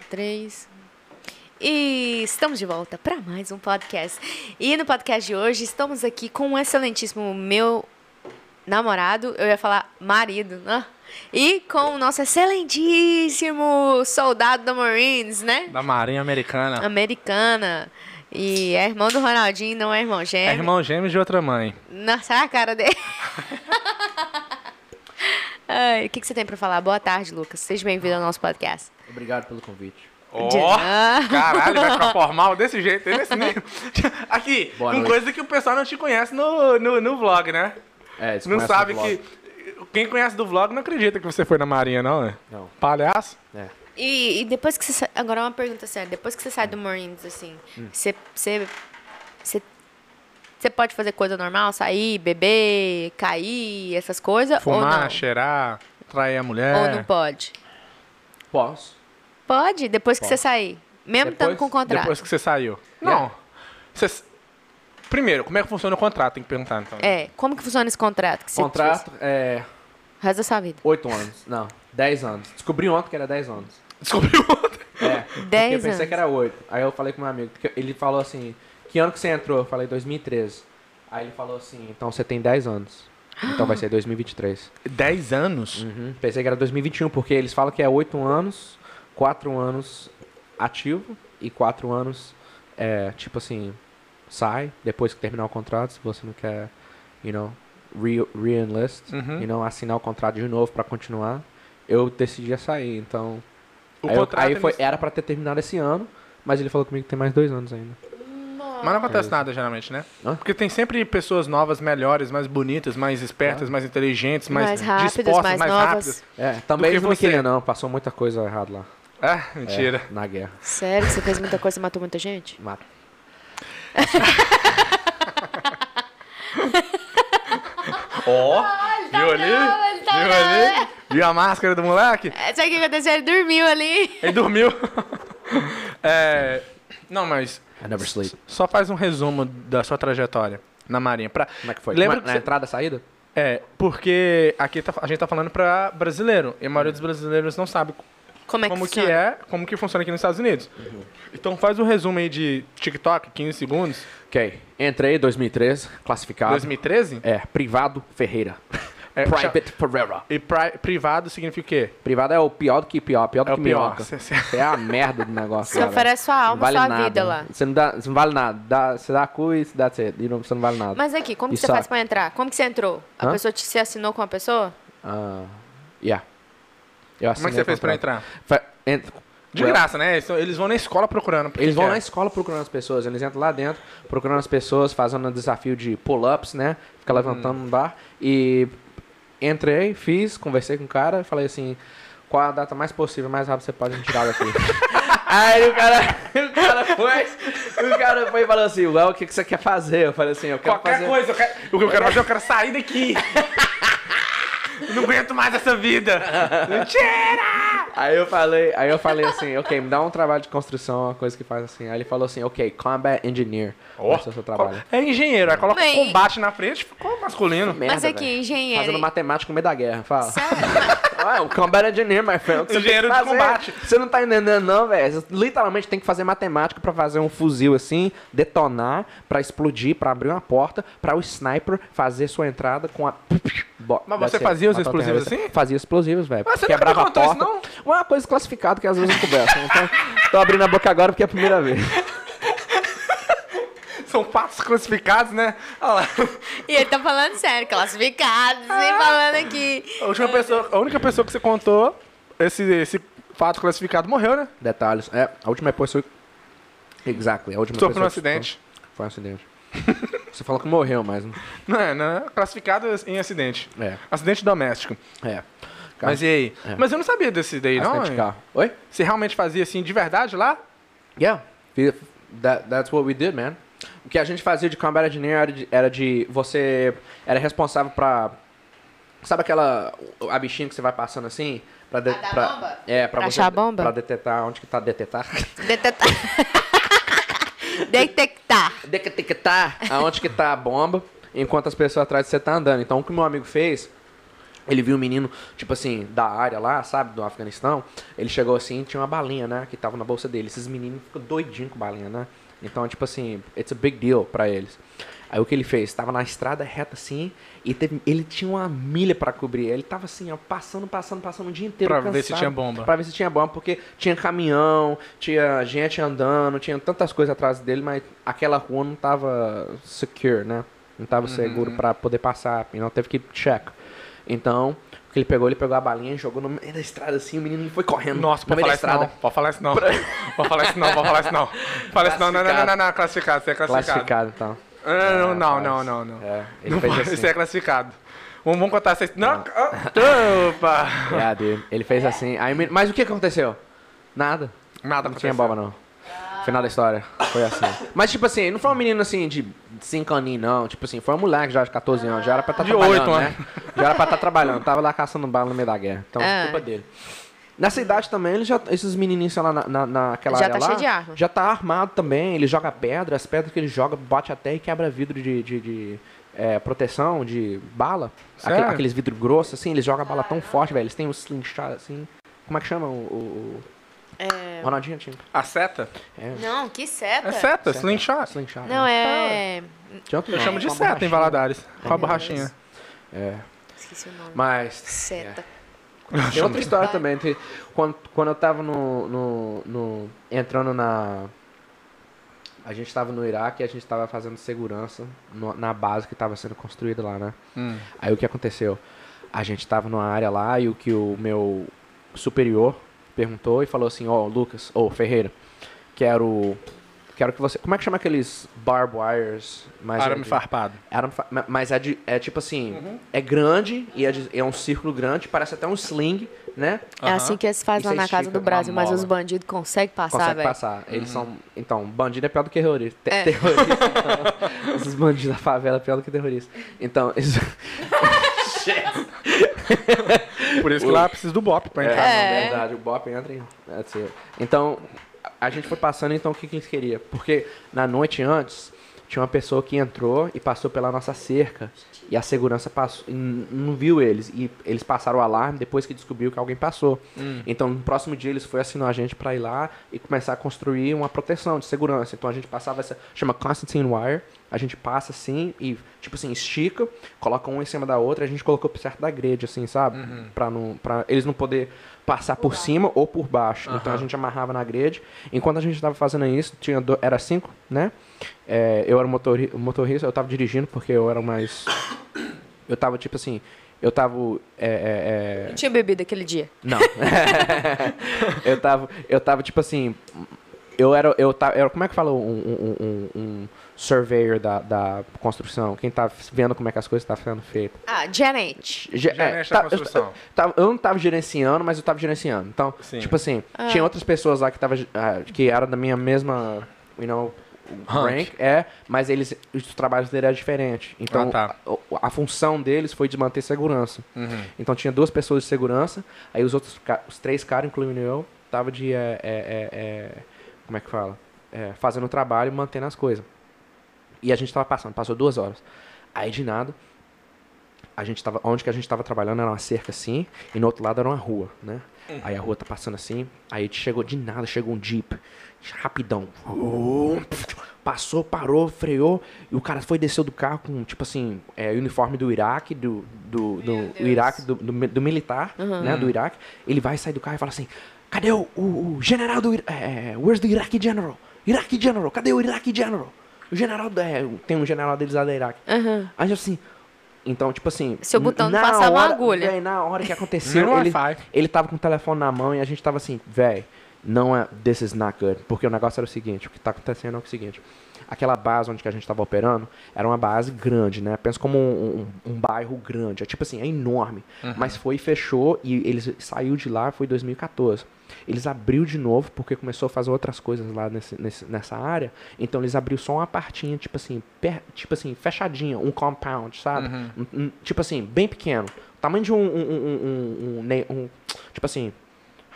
Três. E estamos de volta para mais um podcast. E no podcast de hoje estamos aqui com um excelentíssimo meu namorado, eu ia falar marido, né? E com o nosso excelentíssimo soldado da Marines, né? Da Marinha Americana. Americana. E é irmão do Ronaldinho, não é irmão gêmeo. É irmão gêmeo de outra mãe. Nossa, a cara dele. Ai, o que, que você tem para falar? Boa tarde, Lucas. Seja bem-vindo ao nosso podcast. Obrigado pelo convite. Ó, Ah. caralho, vai ficar formal desse jeito, desse nível. Aqui, Boa com noite. coisa que o pessoal não te conhece no, no, no vlog, né? É, Não sabe que... Quem conhece do vlog não acredita que você foi na Marinha, não, né? Não. Palhaço? É. E, e depois que você sai... Agora uma pergunta séria. Depois que você sai do Marines, assim, Hum. você... Você... Você... Você pode fazer coisa normal? Sair, beber, cair, essas coisas? ou Fumar, não? cheirar, trair a mulher. Ou não pode? Posso. Pode, depois que você sair. Mesmo Depois- estando com o contrato. Depois que você saiu. Não. Você- Primeiro, como é que funciona o contrato? Tem que perguntar, então. É, como que funciona esse contrato? Que você Contrato é? O resto da sua vida. 8 anos. Não, 10 anos. Descobri ontem que era 10 anos. Descobriu ontem. É. porque eu 10 pensei anos. que era 8. Aí eu falei com meu amigo. porque Ele falou assim: Que ano que você entrou? Eu falei 2013. Aí ele falou assim: Então você tem 10 anos. Então vai ser 2023. 10 anos? Uhum. Pensei que era 2021, porque eles falam que é 8 anos, 4 anos ativo e 4 anos, é, tipo assim, sai depois que terminar o contrato, se você não quer, you know, re- re-enlist, Uhum. you know, assinar o contrato de novo pra continuar. Eu decidi sair, então... O aí eu- aí foi, eles- era pra ter terminado esse ano, mas ele falou comigo que tem mais dois anos ainda. Mas não acontece nada, geralmente, né? Hã? Porque tem sempre pessoas novas, melhores, mais bonitas, mais espertas, mais inteligentes, mais, Mais rápidas, dispostas, mais mais, novas. rápidas. É, também que eles não me você. queriam não, passou muita coisa errada lá. Ah, É, mentira. na guerra. Sério? Você fez muita coisa e matou muita gente? Mata. Ó, viu ali? ele tá viu não. ali? Viu a máscara do moleque? É, Sabe o que aconteceu? Ele dormiu ali. Ele dormiu. É, não, mas I never sleep. só faz um resumo da sua trajetória na Marinha. Pra, Como é que foi? Lembra na que na você- entrada e saída? É, porque aqui tá- a gente tá falando pra brasileiro. E a maioria dos brasileiros não sabe Como é que como que é, como que funciona aqui nos Estados Unidos. Então faz um resumo aí de TikTok, 15 segundos. Ok. Entrei em 2013, classificado. 2013? É, privado Ferreira. É, Private Ferreira. E pri- privado significa o quê? Privado é o pior do que pior, pior do É que o pior. minhoca. Cê- cê- É a merda do negócio. Você oferece sua Não alma, vale sua nada. vida lá. Você não, dá, você não vale nada. Dá, você dá cu e that's it. E não, você não vale nada. Mas aqui, como que você só- faz pra entrar? Como que você entrou? A Hã? pessoa te, se assinou com a pessoa? Ah, yeah. Eu Como é que você fez pra entrar? Fa- ent- De Well, graça, né? Eles- vão na escola procurando. Eles vão quer. na escola procurando as pessoas, eles entram lá dentro, procurando as pessoas, fazendo um desafio de pull-ups, né? Fica Hum. levantando no bar. E entrei, fiz, conversei com o cara, falei assim, qual a data mais possível, mais rápido você pode me tirar daqui. Aí o cara, o cara foi, o cara foi e falou assim, well, o que, que você quer fazer? Eu falei assim, eu quero Qualquer fazer... coisa, eu quero- o que eu quero fazer, eu quero sair daqui. Eu não aguento mais essa vida. Mentira! Aí eu falei, aí eu falei assim, ok, me dá um trabalho de construção, uma coisa que faz assim. Aí ele falou assim, ok, combat engineer. Ó, Esse é o seu trabalho. É engenheiro, aí coloca Bem- combate na frente, ficou masculino. Merda, Mas aqui, velho. engenheiro. Fazendo matemática no meio da guerra, fala. Sério? Ah, o combat engineer, my friend. você Engenheiro de combate. Você não tá entendendo, não, velho. Literalmente tem que fazer matemática pra fazer um fuzil assim, detonar, pra explodir, pra abrir uma porta, pra o sniper fazer sua entrada com a. Bo- Mas você fazia os explosivos assim? Fazia explosivos, velho. Mas você Quebrava a contou isso, porta. Uma coisa classificada que às vezes eu converso. Então, tô abrindo a boca agora porque é a primeira vez. São fatos classificados, né? Olha lá. E ele tá falando sério, classificados, e falando aqui. A, última pessoa, a única pessoa que você contou esse, esse fato classificado morreu, né? Detalhes. É, a última pessoa. Exactly. A última Sofreu um acidente. Foi um acidente. Você falou que morreu, mas. Não é, não é classificado em acidente. É. Acidente doméstico. É. Mas e aí? É. Mas eu não sabia desse daí, não. Acidente de carro. Oi? Você realmente fazia assim de verdade lá? Yeah. That, that's what we did, man. O que a gente fazia de combat engineer era de, era de você era responsável pra sabe aquela a bichinha que você vai passando assim para A da bomba? é para Pra você achar a bomba? para detectar onde que tá detectar Detectar. Detectar. detectar aonde que tá a bomba enquanto as pessoas atrás de você tá andando. Então o que meu amigo fez Ele viu um menino, tipo assim, da área lá, sabe, do Afeganistão. Ele chegou assim tinha uma balinha, né? Que tava na bolsa dele. Esses meninos ficam doidinhos com balinha, né? Então, tipo assim, it's a big deal pra eles. Aí o que ele fez? Tava na estrada reta assim, e teve- ele tinha uma milha pra cobrir. Ele tava assim, ó, passando, passando, passando o dia inteiro. Pra ver se cansado, tinha bomba. Pra ver se tinha bomba, porque tinha caminhão, tinha gente andando, tinha tantas coisas atrás dele, mas aquela rua não tava secure, né? Não tava seguro pra poder passar, e não teve que check. Então, ele pegou, ele pegou a balinha, jogou no meio da estrada assim, o menino foi correndo. Nossa, no pode falar isso não. Pode falar isso não. Pode falar isso não, pode falar isso não. Fala isso não, não, não, não, não, classificado, isso é classificado. Classificado, então. Não, não, não, É, não, não. É, ele fez pode, assim. Isso é classificado. Vamos, contar essa Não, ah, opa. Dude. Ele fez assim. Aí, mas o que aconteceu? Nada. Nada Não tinha aconteceu. bomba, não. Final da história. Foi assim. Mas, tipo assim, não foi um menino assim de 5 aninhos, não. Tipo assim, foi um moleque já de 14 anos. Já era pra estar De trabalhando, oito, né? Já era pra estar trabalhando. Tava lá caçando bala no meio da guerra. Então, Ah. culpa dele. Nessa idade também, ele já, esses menininhos lá na, na, naquela Já área tá lá, cheio de arma. já tá armado também. Ele joga pedra, as pedras que ele joga bate até e quebra vidro de, de, de, é, proteção, de bala. Aque- Sério? aqueles vidros grossos, assim, eles jogam a bala tão forte, velho. Eles têm um slingshot, assim. Como é que chama o... o, É... Ronaldinho tinha. A seta? É, Não, que seta. É seta, slingshot. slingshot. Não, né? é... Outro Eu nome, chamo de a seta em. Valadares. Com a É. borrachinha. É, Esqueci o nome. mas... Seta. Tem outra história também. Quando, quando eu tava no, no, no- Entrando na. A gente tava no Iraque e a gente tava fazendo segurança no- na base que tava sendo construída lá, né? Hum. Aí o que aconteceu? A gente tava numa área lá e o que o meu superior perguntou e falou assim: Ó, Lucas, ô Ferreira, quero. Quero que você. Como é que chama aqueles barbed wires? Mais Arame de- farpado. Arame Mas é, de- é tipo assim, é grande e é, de- é um círculo grande, parece até um sling, né? É assim que eles fazem lá na casa do Brasil, mas os bandidos conseguem passar, Consegue velho. passar. Eles são. Então, bandido é pior do que terrorista. Te- É. Terrorista. então, esses bandidos da favela é pior do que terrorista. Então, isso. Por isso que lá precisa do BOP pra entrar. É. na verdade, o Bop entra em. it. Então, a gente foi passando, então, o que, que eles queriam? Porque na noite antes, tinha uma pessoa que entrou e passou pela nossa cerca. E a segurança passou, e não viu eles. E eles passaram o alarme depois que descobriu que alguém passou. Então, no próximo dia, eles foram assinar a gente para ir lá e começar a construir uma proteção de segurança. Então, a gente passava essa. chama Constantine Wire. A gente passa assim e, tipo assim, estica, coloca uma em cima da outra. A gente colocou perto da grade, assim, sabe? Pra, não, pra eles não poder passar por cima ou por baixo. Então, a gente amarrava na grade. Enquanto a gente estava fazendo isso, tinha do- era cinco, né? É, eu era motori- o motorista, eu tava dirigindo porque eu era mais. Eu tava tipo assim. Eu tava. É, é, é, Não tinha bebido aquele dia. não. eu tava. Eu tava tipo assim. Eu era. Eu tava, era como é que fala um, um, um, um surveyor da, da construção? Quem tá vendo como é que as coisas estão sendo feitas. Ah, Janet. Ge- é, Gerente da tá- construção. Eu, eu, eu não tava gerenciando, mas eu tava gerenciando. Então, Sim. tipo assim, Ah. tinha outras pessoas lá que tava, ah, que eram da minha mesma, you know, Rank. rank, é, mas eles, os trabalhos deles eram diferentes. Então, Ah, tá. a, a função deles foi de manter segurança. Uhum. Então tinha duas pessoas de segurança, aí os outros, os três caras, incluindo eu, tava de, é, é, é, é, como é que fala? É, fazendo o trabalho e mantendo as coisas. E a gente tava passando, passou duas horas. Aí de nada, a gente tava, onde que a gente tava trabalhando era uma cerca assim, e no outro lado era uma rua, né? Aí a rua tá passando assim, aí chegou de nada, chegou um jeep, rapidão. Passou, parou, freou, e o cara foi desceu do carro com, tipo assim, é, uniforme do Iraque, do, do, do, do. Iraque, do, do, do militar, né, do Iraque. Ele vai sair do carro e fala assim, cadê o, o, o general do Iraque? É, where's the Iraqi general? Iraqi general, cadê o Iraqi general? O general, da- é, tem um general deles lá do Iraque. Aham. Aí assim, então, tipo assim. Seu botão não passava uma hora- agulha. véi, na hora que aconteceu, no ele, Wi-Fi. ele tava com o telefone na mão e a gente tava assim, véi, não é. This is not good. Porque o negócio era o seguinte: o que tá acontecendo é o seguinte. Aquela base onde que a gente tava operando era uma base grande, né? Pensa como um, um- um bairro grande. É tipo assim, é enorme. Mas foi e fechou e eles saiu de lá, foi em 2014. Eles abriu de novo porque começou a fazer outras coisas lá nesse, nesse- nessa área. Então eles abriu só uma partinha, tipo assim, per- tipo assim, fechadinha, um compound, sabe? Um- um- tipo assim, bem pequeno. Tamanho de um, um, um, um- um- um- Tipo assim,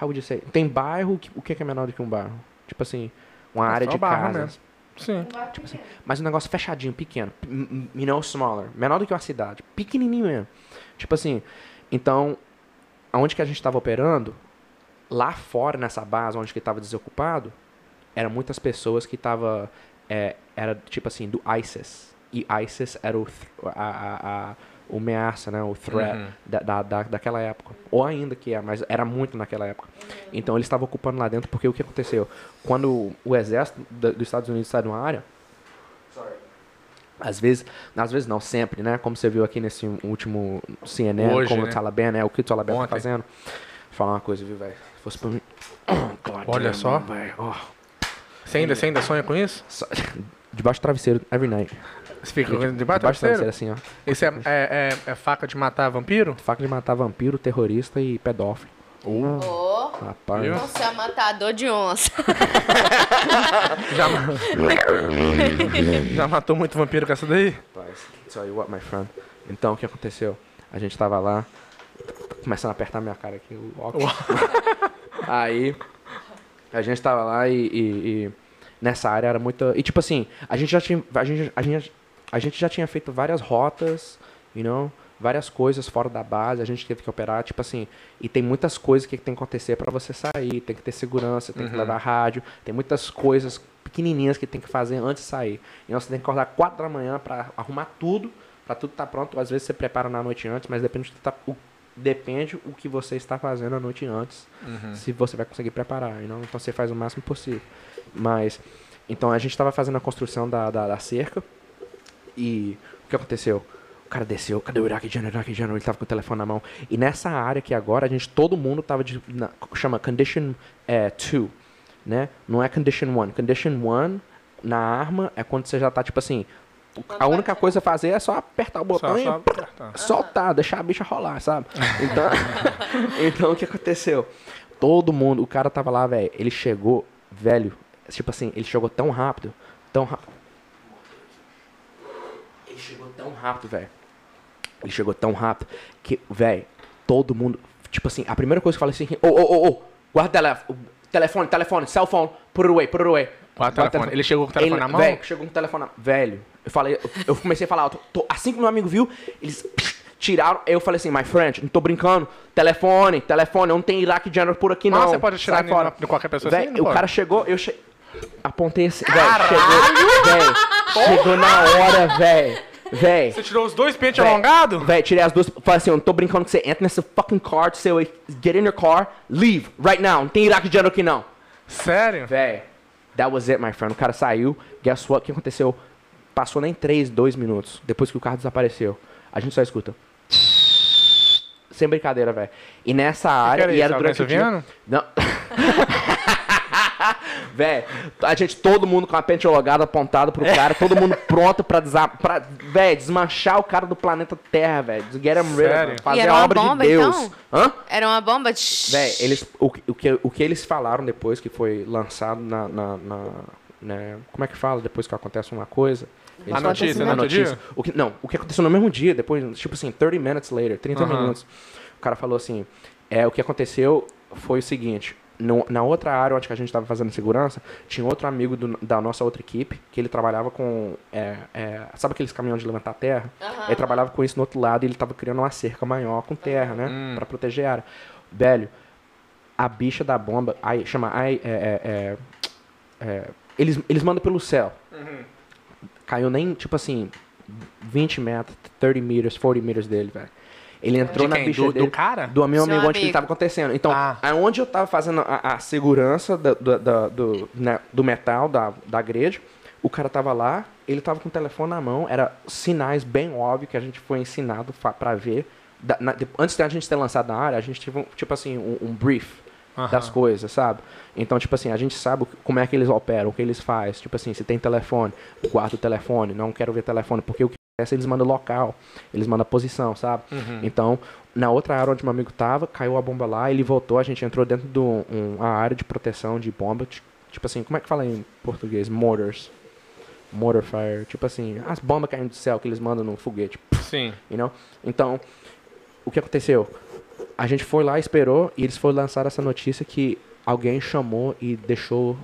how would you say? Tem bairro, que- o que que é menor do que um bairro? Tipo assim, uma É área de casas. mesmo. Sim. Mas um negócio fechadinho, pequeno. You know, smaller. Menor do que uma cidade. Pequenininho mesmo. Tipo assim, Então, aonde que a gente estava operando, lá fora nessa base, onde que estava desocupado, eram muitas pessoas que estavam, é, era tipo assim, do ISIS. E ISIS era o, a, a, a, o ameaça, né, o threat Uhum. da, da, da, daquela época. Ou ainda que é, mas era muito naquela época. Então eles estavam ocupando lá dentro porque o que aconteceu? Quando o exército da- dos Estados Unidos sai de uma área, às vezes, às vezes não, sempre, né? Como você viu aqui nesse último CNN, Hoje, como né? o Taliban, né? O que o Taliban tá Ontem. fazendo. Vou falar uma coisa, viu, velho? Se fosse pra mim... God Olha damn, só. Oh, Você ainda, você ainda sonha com isso? só- Debaixo do travesseiro, every night. Você fica Debaixo debaixo do travesseiro? travesseiro, assim, ó. Esse é, é, é, é faca de matar vampiro? Faca de matar vampiro, terrorista e pedófilo. Ô, Rapaz. Viu? você é matador de onça. Já, ma- Já matou muito vampiro com essa daí? Rapaz, tell you what, my friend. Então, o que aconteceu? A gente tava lá, começando a apertar minha cara aqui, o óculos. Aí, a gente tava lá e, e- e nessa área era muita... E tipo assim, a gente já tinha, a gente, a gente, a gente já tinha feito várias rotas, you know, várias coisas fora da base, a gente teve que operar, tipo assim, e tem muitas coisas que tem que acontecer pra você sair, tem que ter segurança, tem que levar rádio, tem muitas coisas pequenininhas que tem que fazer antes de sair. Então você tem que acordar 4 da manhã pra arrumar tudo, pra tudo estar pronto. Às vezes você prepara na noite antes, mas depende do que, tá, o, depende o que você está fazendo a noite antes, se você vai conseguir preparar. know? Então você faz o máximo possível. Mas, então a gente estava fazendo a construção da, da, da cerca e o que aconteceu? O cara desceu, cadê o Iraq General? Ele tava com o telefone na mão. E nessa área aqui agora, a gente, todo mundo tava de, na- chama Condition 2, né? Não é Condition 1. Condition 1 na arma é quando você já tá, tipo assim, a única coisa a fazer é só apertar o botão Só, e só apertar. soltar, deixar a bicha rolar, sabe? Então, então o que aconteceu? Todo mundo, o cara tava lá, velho, ele chegou, velho, tipo assim, ele chegou tão rápido, tão rápido. Ele chegou tão rápido, velho. Ele chegou tão rápido que, velho, todo mundo, tipo assim, a primeira coisa que eu falei assim, ô, ô, ô, ô, guarda o telefone, telefone, telefone, cell phone, put it away, put it away. Guarda o telefone. Ele chegou com o telefone Ele- na mão? Velho, chegou com o telefone na Velho, eu falei, eu, comecei a falar, tô- assim que meu amigo viu, eles tiraram, eu falei assim, my friend, não tô brincando, telefone, telefone, não tem Iraq General por aqui não. Mas você pode em- fora. em qualquer pessoa Véi, assim? Não o pode? cara chegou, eu che... apontei assim, velho, chegou, velho, chegou na hora, velho, velho. Você tirou os dois pentes Véi, alongados? Véi, tirei as duas. Falei assim, eu não tô brincando com você. Entra nesse fucking car, seu, get in your car, leave, right now. Não tem Iraq General aqui não. Sério? Véi, that was it, my friend. O cara saiu, guess what? O que aconteceu? Passou nem 3, 2 minutos depois que o carro desapareceu. A gente só escuta. Sem brincadeira, velho. E nessa área, era e era durante o dia. Não. Véi, a gente, todo mundo com a pente logada apontada pro cara, todo mundo pronto pra, desa pra véi, desmanchar o cara do planeta Terra, velho. Get him rid E Fazer era a uma obra bomba, de Deus. então? Hã? Era uma bomba. Véi, eles, o, que- o, que, o que eles falaram depois que foi lançado na. na, na- né, como é que fala depois que acontece uma coisa? Eles A notícia, falam- no a outro dia? notícia. O que, não, o que aconteceu no mesmo dia, depois, tipo assim, 30 minutes later, 30 Aham. minutos. O cara falou assim: é, o que aconteceu foi o seguinte. no- na outra área onde que a gente estava fazendo segurança, tinha outro amigo do- da nossa outra equipe, que ele trabalhava com. é, é, sabe aqueles caminhões de levantar terra? Ele trabalhava com isso no outro lado e ele estava criando uma cerca maior com terra, né? Hum. Pra proteger a área. Velho, a bicha da bomba, aí, chama. Aí, é, é, é, é, eles, eles mandam pelo céu. Caiu nem, tipo assim, 20 metros, 30 meters, 40 meters dele, velho. Ele entrou De na bicha Do- do dele. cara? Do meu Seu amigo, onde que amigo. ele tava acontecendo. Então, Ah. aonde eu tava fazendo a, a segurança da- do, da- do, né, do metal, da, da grade, o cara tava lá, ele tava com o telefone na mão, era sinais bem óbvios que a gente foi ensinado pra ver. Da- na- de- antes da gente ter lançado na área, a gente teve, um, tipo assim, um, um brief Aham. das coisas, sabe? Então, tipo assim, a gente sabe como é que eles operam, o que eles fazem. Tipo assim, se tem telefone, guarda o telefone, não quero ver telefone, porque o que acontece, eles mandam local, eles mandam posição, sabe? Uhum. Então, na outra área onde meu amigo tava, caiu a bomba lá, ele voltou, a gente entrou dentro de um- um- uma área de proteção de bomba, ti- tipo assim, como é que fala em português? Mortars. Mortar fire, tipo assim, as bombas caindo do céu que eles mandam no foguete, Sim. you know? Então, o que aconteceu? A gente foi lá, esperou, e eles foram lançar essa notícia que alguém chamou e deixou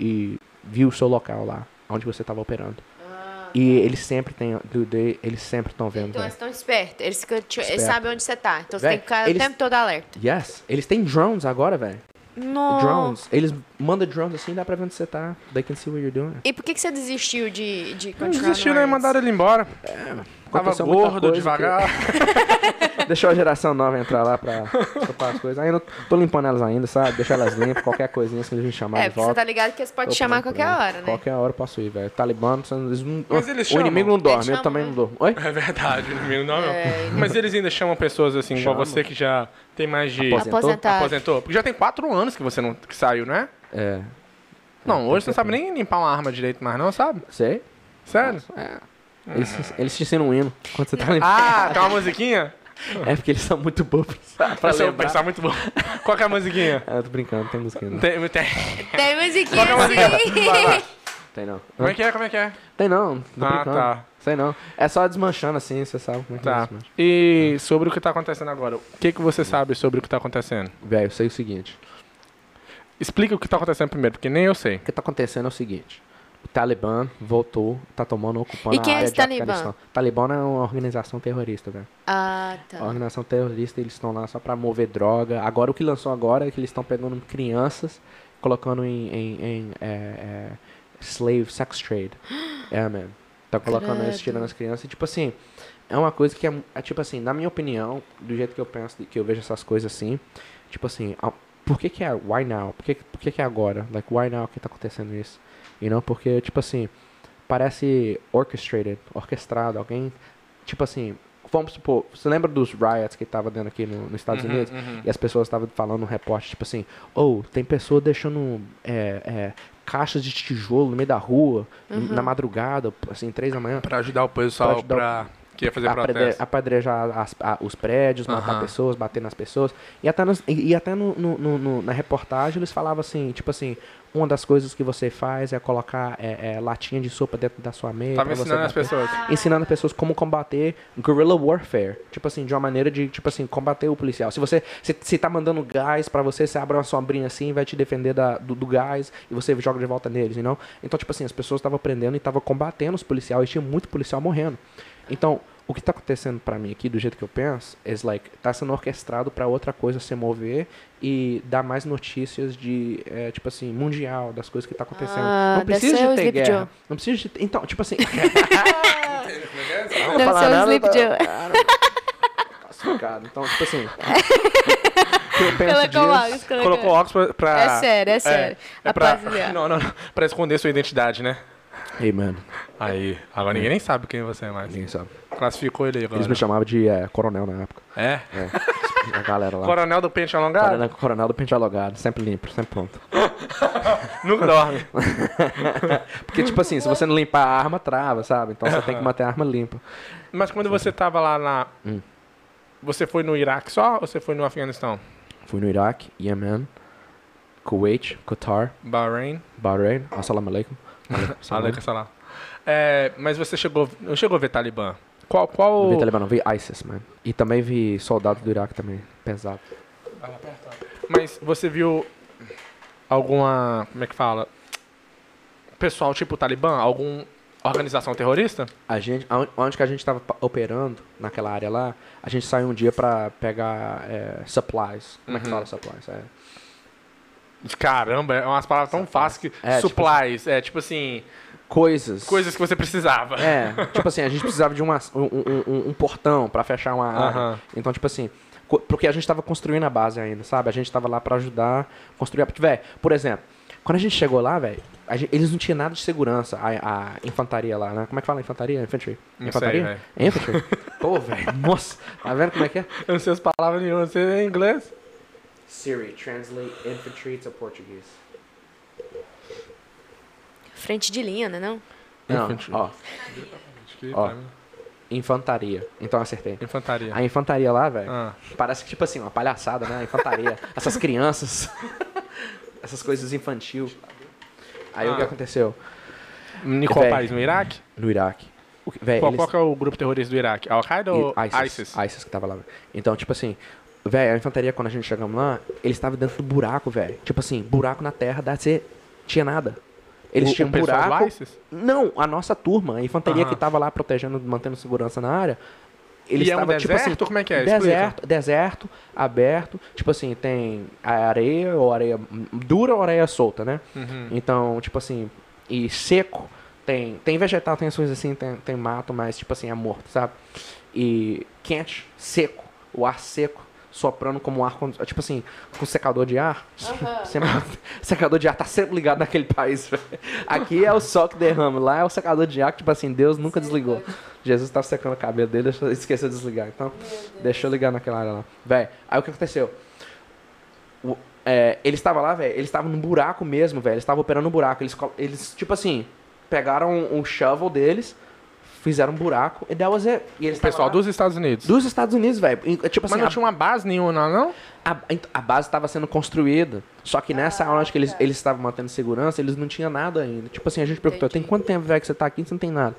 e viu o seu local lá, onde você estava operando. Ah, E eles sempre têm. Eles sempre estão vendo. Então eles estão espertos. Eles, ficam- eles sabem onde você tá. Então você Véi, tem que ficar eles- o tempo todo alerta. Yes. Eles têm drones agora, velho. Nossa. Drones. Eles mandam drones assim, dá pra ver onde você tá. They can see what you're doing. E por que, que você desistiu de, de Não continuar desistiram no e Arts? mandaram ele embora. Tava Aconteceu muita gordo, devagar. Deixou a geração nova entrar lá pra topar as coisas. Ainda tô limpando elas ainda, sabe? Deixar elas limpas, qualquer coisinha assim, a gente chamar É, de porque você volta. tá ligado que eles podem Tô chamar pronto, qualquer né? hora, né? Qualquer hora eu posso ir, velho. Talibã, eles não, Mas eles o inimigo não dorme, Eles eu chamam, também né? não durmo. Oi? É verdade, inimigo não, não. É, Mas eles ainda chamam pessoas assim, igual você que já tem mais de. Aposentou? Aposentado. Aposentou? Porque já tem quatro anos que você não que saiu, né? É. Não, hoje você não sabe nem limpar uma arma direito mais, não, sabe? Sei? Sério? É. Eles, eles te ensinam um hino quando você tá limpando. Ah, tem uma musiquinha? É porque eles são muito bobos. Pra Essa eu lembrar. pensar muito bom. Qual que é a musiquinha? Ah, eu tô brincando, tem música não. Tem, tem. Tem musiquinha Qual que é a musiquinha? Vai, vai. Tem não. Como é que é? Como é que é? Tem não, tô Ah, brincando. tá. Sei não. É só desmanchando assim, você sabe como é que é Tá. desmancha. E sobre o que tá acontecendo agora, o que, que você sabe sobre o que tá acontecendo? Velho, eu sei o seguinte. Explica o que tá acontecendo primeiro, porque nem eu sei. O que tá acontecendo é o seguinte. O Talibã voltou, tá tomando, ocupando E quem a é área esse de Talibã? Afeganistão. Talibã é uma organização terrorista, velho. Ah, A tá. organização terrorista, eles estão lá só pra mover droga. Agora, o que lançou agora é que eles estão pegando crianças, colocando em, em, em, é, é, slave sex trade. É, man. Tá colocando Credo. tirando as crianças. E, tipo assim, é uma coisa que é, é, tipo assim, na minha opinião, do jeito que eu penso, que eu vejo essas coisas assim, tipo assim, a- por que que é why now? Por que, por que que é agora? Like, why now que tá acontecendo isso? You know? Porque, tipo assim, parece orchestrated, orquestrado. Alguém, tipo assim, vamos supor, você lembra dos riots que tava dando aqui no, nos Estados Uhum, Unidos? uhum. E as pessoas estavam falando no repórter, tipo assim, ou tem pessoa deixando é, é, caixas de tijolo no meio da rua, na madrugada, assim, três da manhã, Pra ajudar o pessoal Pra ajudar o- pra... que ia fazer apedrejar as- a- os prédios, matar Aham. pessoas, bater nas pessoas. E até, nos- e, e até no, no- no- na reportagem eles falavam assim, tipo assim, uma das coisas que você faz é colocar é, é, latinha de sopa dentro da sua mesa. Tava ensinando as pessoas. ensinando as pessoas como combater guerrilla warfare. Tipo assim, de uma maneira de, tipo assim, combater o policial. Se você se, se tá mandando gás pra você, você abre uma sombrinha assim, vai te defender da, do, do gás e você joga de volta neles? Então, tipo assim, as pessoas estavam aprendendo e estavam combatendo os policiais e tinha muito policial morrendo. Então, o que tá acontecendo pra mim aqui, do jeito que eu penso, é like, tá sendo orquestrado pra outra coisa se mover e dar mais notícias de, é, tipo assim, mundial, das coisas que tá acontecendo. Ah, não precisa de ter guerra. Joe. Não precisa de... Então, tipo assim... Deve ser o Sleep Joe. Classificado. Então, tipo assim. eu penso Colocou disso. óculos, colocou. Óculos pra... pra- É sério, é sério. É pra... Rapaziada. Não, não, não. Pra esconder sua identidade, né? Ei, mano. Aí, agora ninguém nem sabe quem você é mais. Ninguém sabe. Classificou ele aí agora. Eles me chamavam de é, coronel na época. É? É. A galera lá. Coronel do pente alongado? Coronel, coronel do pente alongado. Sempre limpo, sempre pronto. Nunca dorme. Porque, tipo assim, se você não limpar a arma, trava, sabe? Então você tem que manter a arma limpa. Mas quando você tava lá na... Hum. Você foi no Iraque só ou você foi no Afeganistão? Fui no Iraque, Yemen, Kuwait, Qatar, Bahrein? Bahrein. Assalamu alaikum. Alaikum salam. É, mas você chegou, não chegou a ver Talibã? Qual, qual... Vi Talibã, não, vi ISIS, man. E também vi soldados do Iraque também, pesado. Mas você viu alguma, como é que fala? Pessoal tipo Talibã? Alguma organização terrorista? A gente, onde que a gente estava operando, naquela área lá, a gente saiu um dia pra pegar é, supplies. Como é que Uhum. fala supplies? É. Caramba, é umas palavras tão fáceis que... É, tipo supplies, é tipo assim, Coisas. coisas que você precisava. É, tipo assim, a gente precisava de uma, um, um- um- portão pra fechar uma área. Então, tipo assim, porque a gente tava construindo a base ainda, sabe? A gente tava lá pra ajudar a construir a... Véi, por exemplo, quando a gente chegou lá, velho, eles não tinham nada de segurança, a, a infantaria lá, né? Como é que fala infantaria? Infantry? Não sei, infantaria? velho. É infantry? Pô, velho, nossa, tá vendo como é que é? Eu não sei as palavras nenhuma, você é inglês? Siri, translate infantry to Portuguese. Frente de linha, né não? Não, Infantry. ó, Acho que Ó. pra mim. infantaria. Então acertei. Infantaria. A infantaria lá, velho, Ah. parece que, tipo assim, uma palhaçada, né? A infantaria. Essas crianças. essas coisas infantil. Aí o que Ah. aconteceu? Em qual Véi. país? No Iraque? No Iraque. O que, véi, Qual, eles- qual que é o grupo terrorista do Iraque? Al-Qaeda ou e- ISIS? ISIS. que tava lá. velho. Então, tipo assim, velho, a infantaria, quando a gente chegamos lá, eles estavam dentro do buraco, velho. Tipo assim, buraco na terra, dá ser. Tinha nada. Eles O- tinham o buraco. Não, a nossa turma, a infantaria que tava lá protegendo, mantendo segurança na área. Eles E é um estavam, tipo assim, deserto? Como é que é? Explica. Deserto, deserto, aberto. Tipo assim, tem areia, ou areia dura ou areia solta, né? Uhum. Então, tipo assim, e seco. Tem, tem vegetal, tem as coisas assim, tem, tem mato, mas tipo assim, é morto, sabe? E quente, seco, o ar seco, soprando como um ar, tipo assim, com secador de ar. Sempre- secador de ar tá sempre ligado naquele país. Aqui é o sol que derrama, lá é o secador de ar que, tipo assim, Deus nunca desligou. Jesus tava secando o cabelo dele, esqueceu de desligar. Então, deixou ligar naquela área lá. Velho, aí o que aconteceu? O- é, ele estava lá, velho, eles estavam num buraco mesmo, velho. Eles estavam operando um buraco. Eles, eles, tipo assim, pegaram um shovel deles, fizeram um buraco, e that was it. E eles O pessoal lá- dos Estados Unidos. dos Estados Unidos, velho. Tipo assim, Mas não a- tinha uma base nenhuma, não? Não? a, a base estava sendo construída. Só que nessa hora que eles, eles estavam mantendo segurança, eles não tinham nada ainda. Tipo assim, a gente perguntou, tem quanto tempo, velho, que você tá aqui e você não tem nada?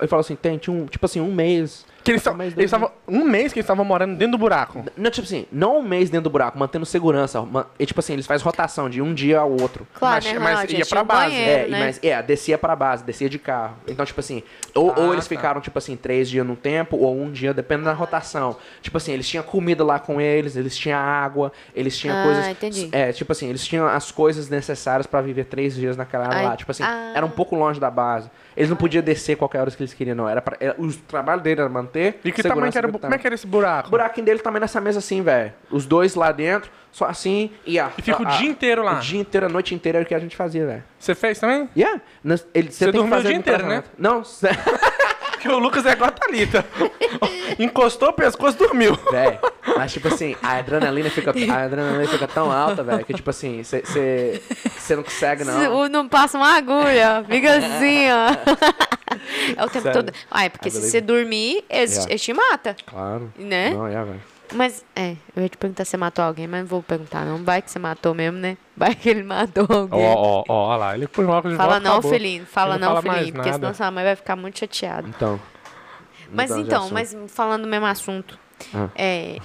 Ele falou assim, tem, tinha um, tipo assim, um mês. Que eles Um estavam. mês, Eles dois estavam. Um mês que eles estavam morando dentro do buraco. Não, tipo assim, não um mês dentro do buraco, mantendo segurança. E, tipo assim, eles fazem rotação de um dia ao outro. Claro, Mas- né, mas Ronald? ia pra base. banheiro, É, né? mas, é, descia pra base, descia de carro. Então, tipo assim, ou, Ah, ou eles tá. ficaram, tipo assim, três dias num tempo, ou um dia, dependendo da rotação. Tipo assim, eles tinham comida lá com eles, eles tinham água, eles tinham Ah, coisas. entendi. É, tipo assim, eles tinham as coisas necessárias pra viver três dias naquela área Ai, lá. Tipo assim, ah. era um pouco longe da base. Eles não podiam descer qualquer hora que eles queriam, não. Era pra, era- o trabalho dele era manter. E que tamanho que era, como é que era esse buraco? O buraquinho dele também nessa mesa assim, velho. Os dois lá dentro, só assim, e a. E fica o a- dia inteiro lá. O dia inteiro, a noite inteira era o que a gente fazia, velho. Você fez também? Yeah. Ele, Você dormiu o dia no inteiro, né? Não, Porque o Lucas é igual a Thalita. Encostou o pescoço dormiu. velho. Mas tipo assim, a adrenalina fica, a adrenalina fica tão alta, velho, que tipo assim, você não consegue, não. Não passa uma agulha, fica assim, ó. É o tempo Sério. todo. Ah, é porque I se você dormir, eles, Yeah. eles te matam, Claro. né? Não, é, velho. Mas, é, eu ia te perguntar se você matou alguém, mas não vou perguntar, não. Vai que você matou mesmo, né? Vai que ele matou Ó, alguém. ó, ó, olha lá. Ele põe óculos de Fala volta, não, acabou. Felino. Fala Ele não, fala mais Felino. Porque nada. senão sua mãe vai ficar muito chateada. Então. Mas mudando de então, assunto. mas falando do mesmo assunto. Ah. É.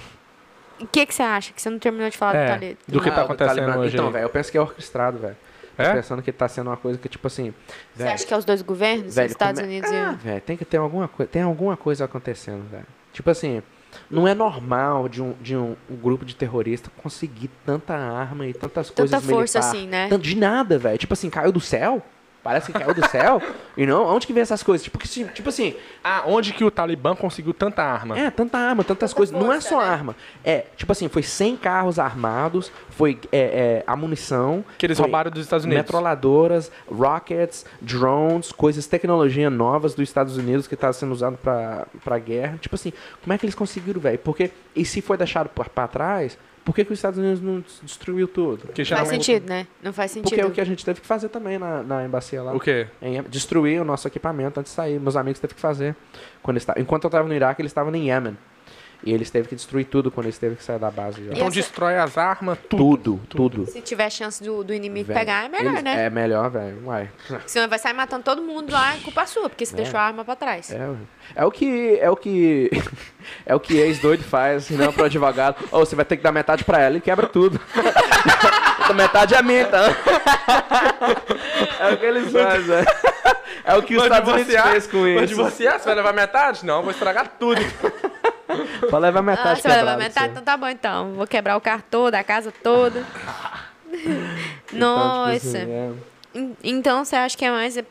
O que, que você acha? Que você não terminou de falar É, do Thalita? do que Ah, tá do acontecendo Talibã. hoje Então, aí. velho, eu penso que é orquestrado, velho. Tô É? pensando que tá sendo uma coisa que, tipo assim. Você velho, acha que é os dois governos, velho, os Estados como é- Unidos Ah, e velho, tem que ter alguma coisa. Tem alguma coisa acontecendo, velho. Tipo assim, não é normal de um, de um, um grupo de terroristas conseguir tanta arma e tantas o... coisas Tanta força militar. assim, né? De nada, velho. Tipo assim, caiu do céu? Parece que caiu do céu. E não, onde que vem essas coisas? Tipo, que, tipo assim, Ah, onde que o Talibã conseguiu tanta arma? é, tanta arma, tantas Tanta coisas. não é força, só né? arma. É, tipo assim, foi 100 carros armados, foi é, é, a munição. Que eles roubaram dos Estados Unidos. Metralhadoras, rockets, drones, coisas, tecnologia novas dos Estados Unidos que tá sendo usado pra, pra guerra. Tipo assim, como é que eles conseguiram, velho? Porque, e se foi deixado pra, pra trás, por que, que os Estados Unidos não des- destruiu tudo? Porque Não faz sentido, né? Não faz sentido. Porque é o que a gente teve que fazer também na, na embacia lá. O quê? Em- destruir o nosso equipamento antes de sair. Meus amigos teve que fazer. Quando eles Enquanto eu estava no Iraque, eles estavam em Yemen. E eles teve que destruir tudo quando eles teve que sair da base. Então essa- destrói as armas, tudo. Tudo, tudo. Se tiver chance do, do inimigo Velho, pegar, é melhor, eles- né? É melhor, velho. Uai. Senão vai sair matando todo mundo lá, é culpa sua, porque você É. deixou a arma pra trás. É, é o que. É o que. É o que ex-doido faz, não pro advogado. Ou você vai ter que dar metade pra ela e quebra tudo. Metade é minha, então. É o que eles fazem, velho. É o que os Estados Unidos fez com isso. divorciar? Você vai levar metade? Não, vou estragar tudo. Pode levar Ah, metade você vai levar metade? Então tá bom, então. Vou quebrar o carro todo, a casa toda. Então, Nossa. tipo assim, é- En- Então você acha que é mais. é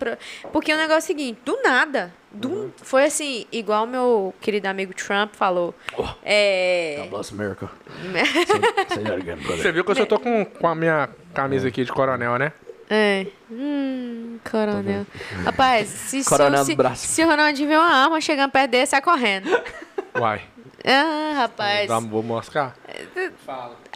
Porque o negócio é o seguinte: do nada. do- Uhum. Foi assim, igual meu querido amigo Trump falou. Oh. É. bless America. é, Você viu que eu só tô com, com a minha camisa aqui de coronel, né? é. Hum, coronel. Rapaz, se, se, Coronel se, braço. se o Ronaldinho vê uma arma chegando perto dele, sai correndo. Uai. Ah, rapaz. Dá- Vou mostrar.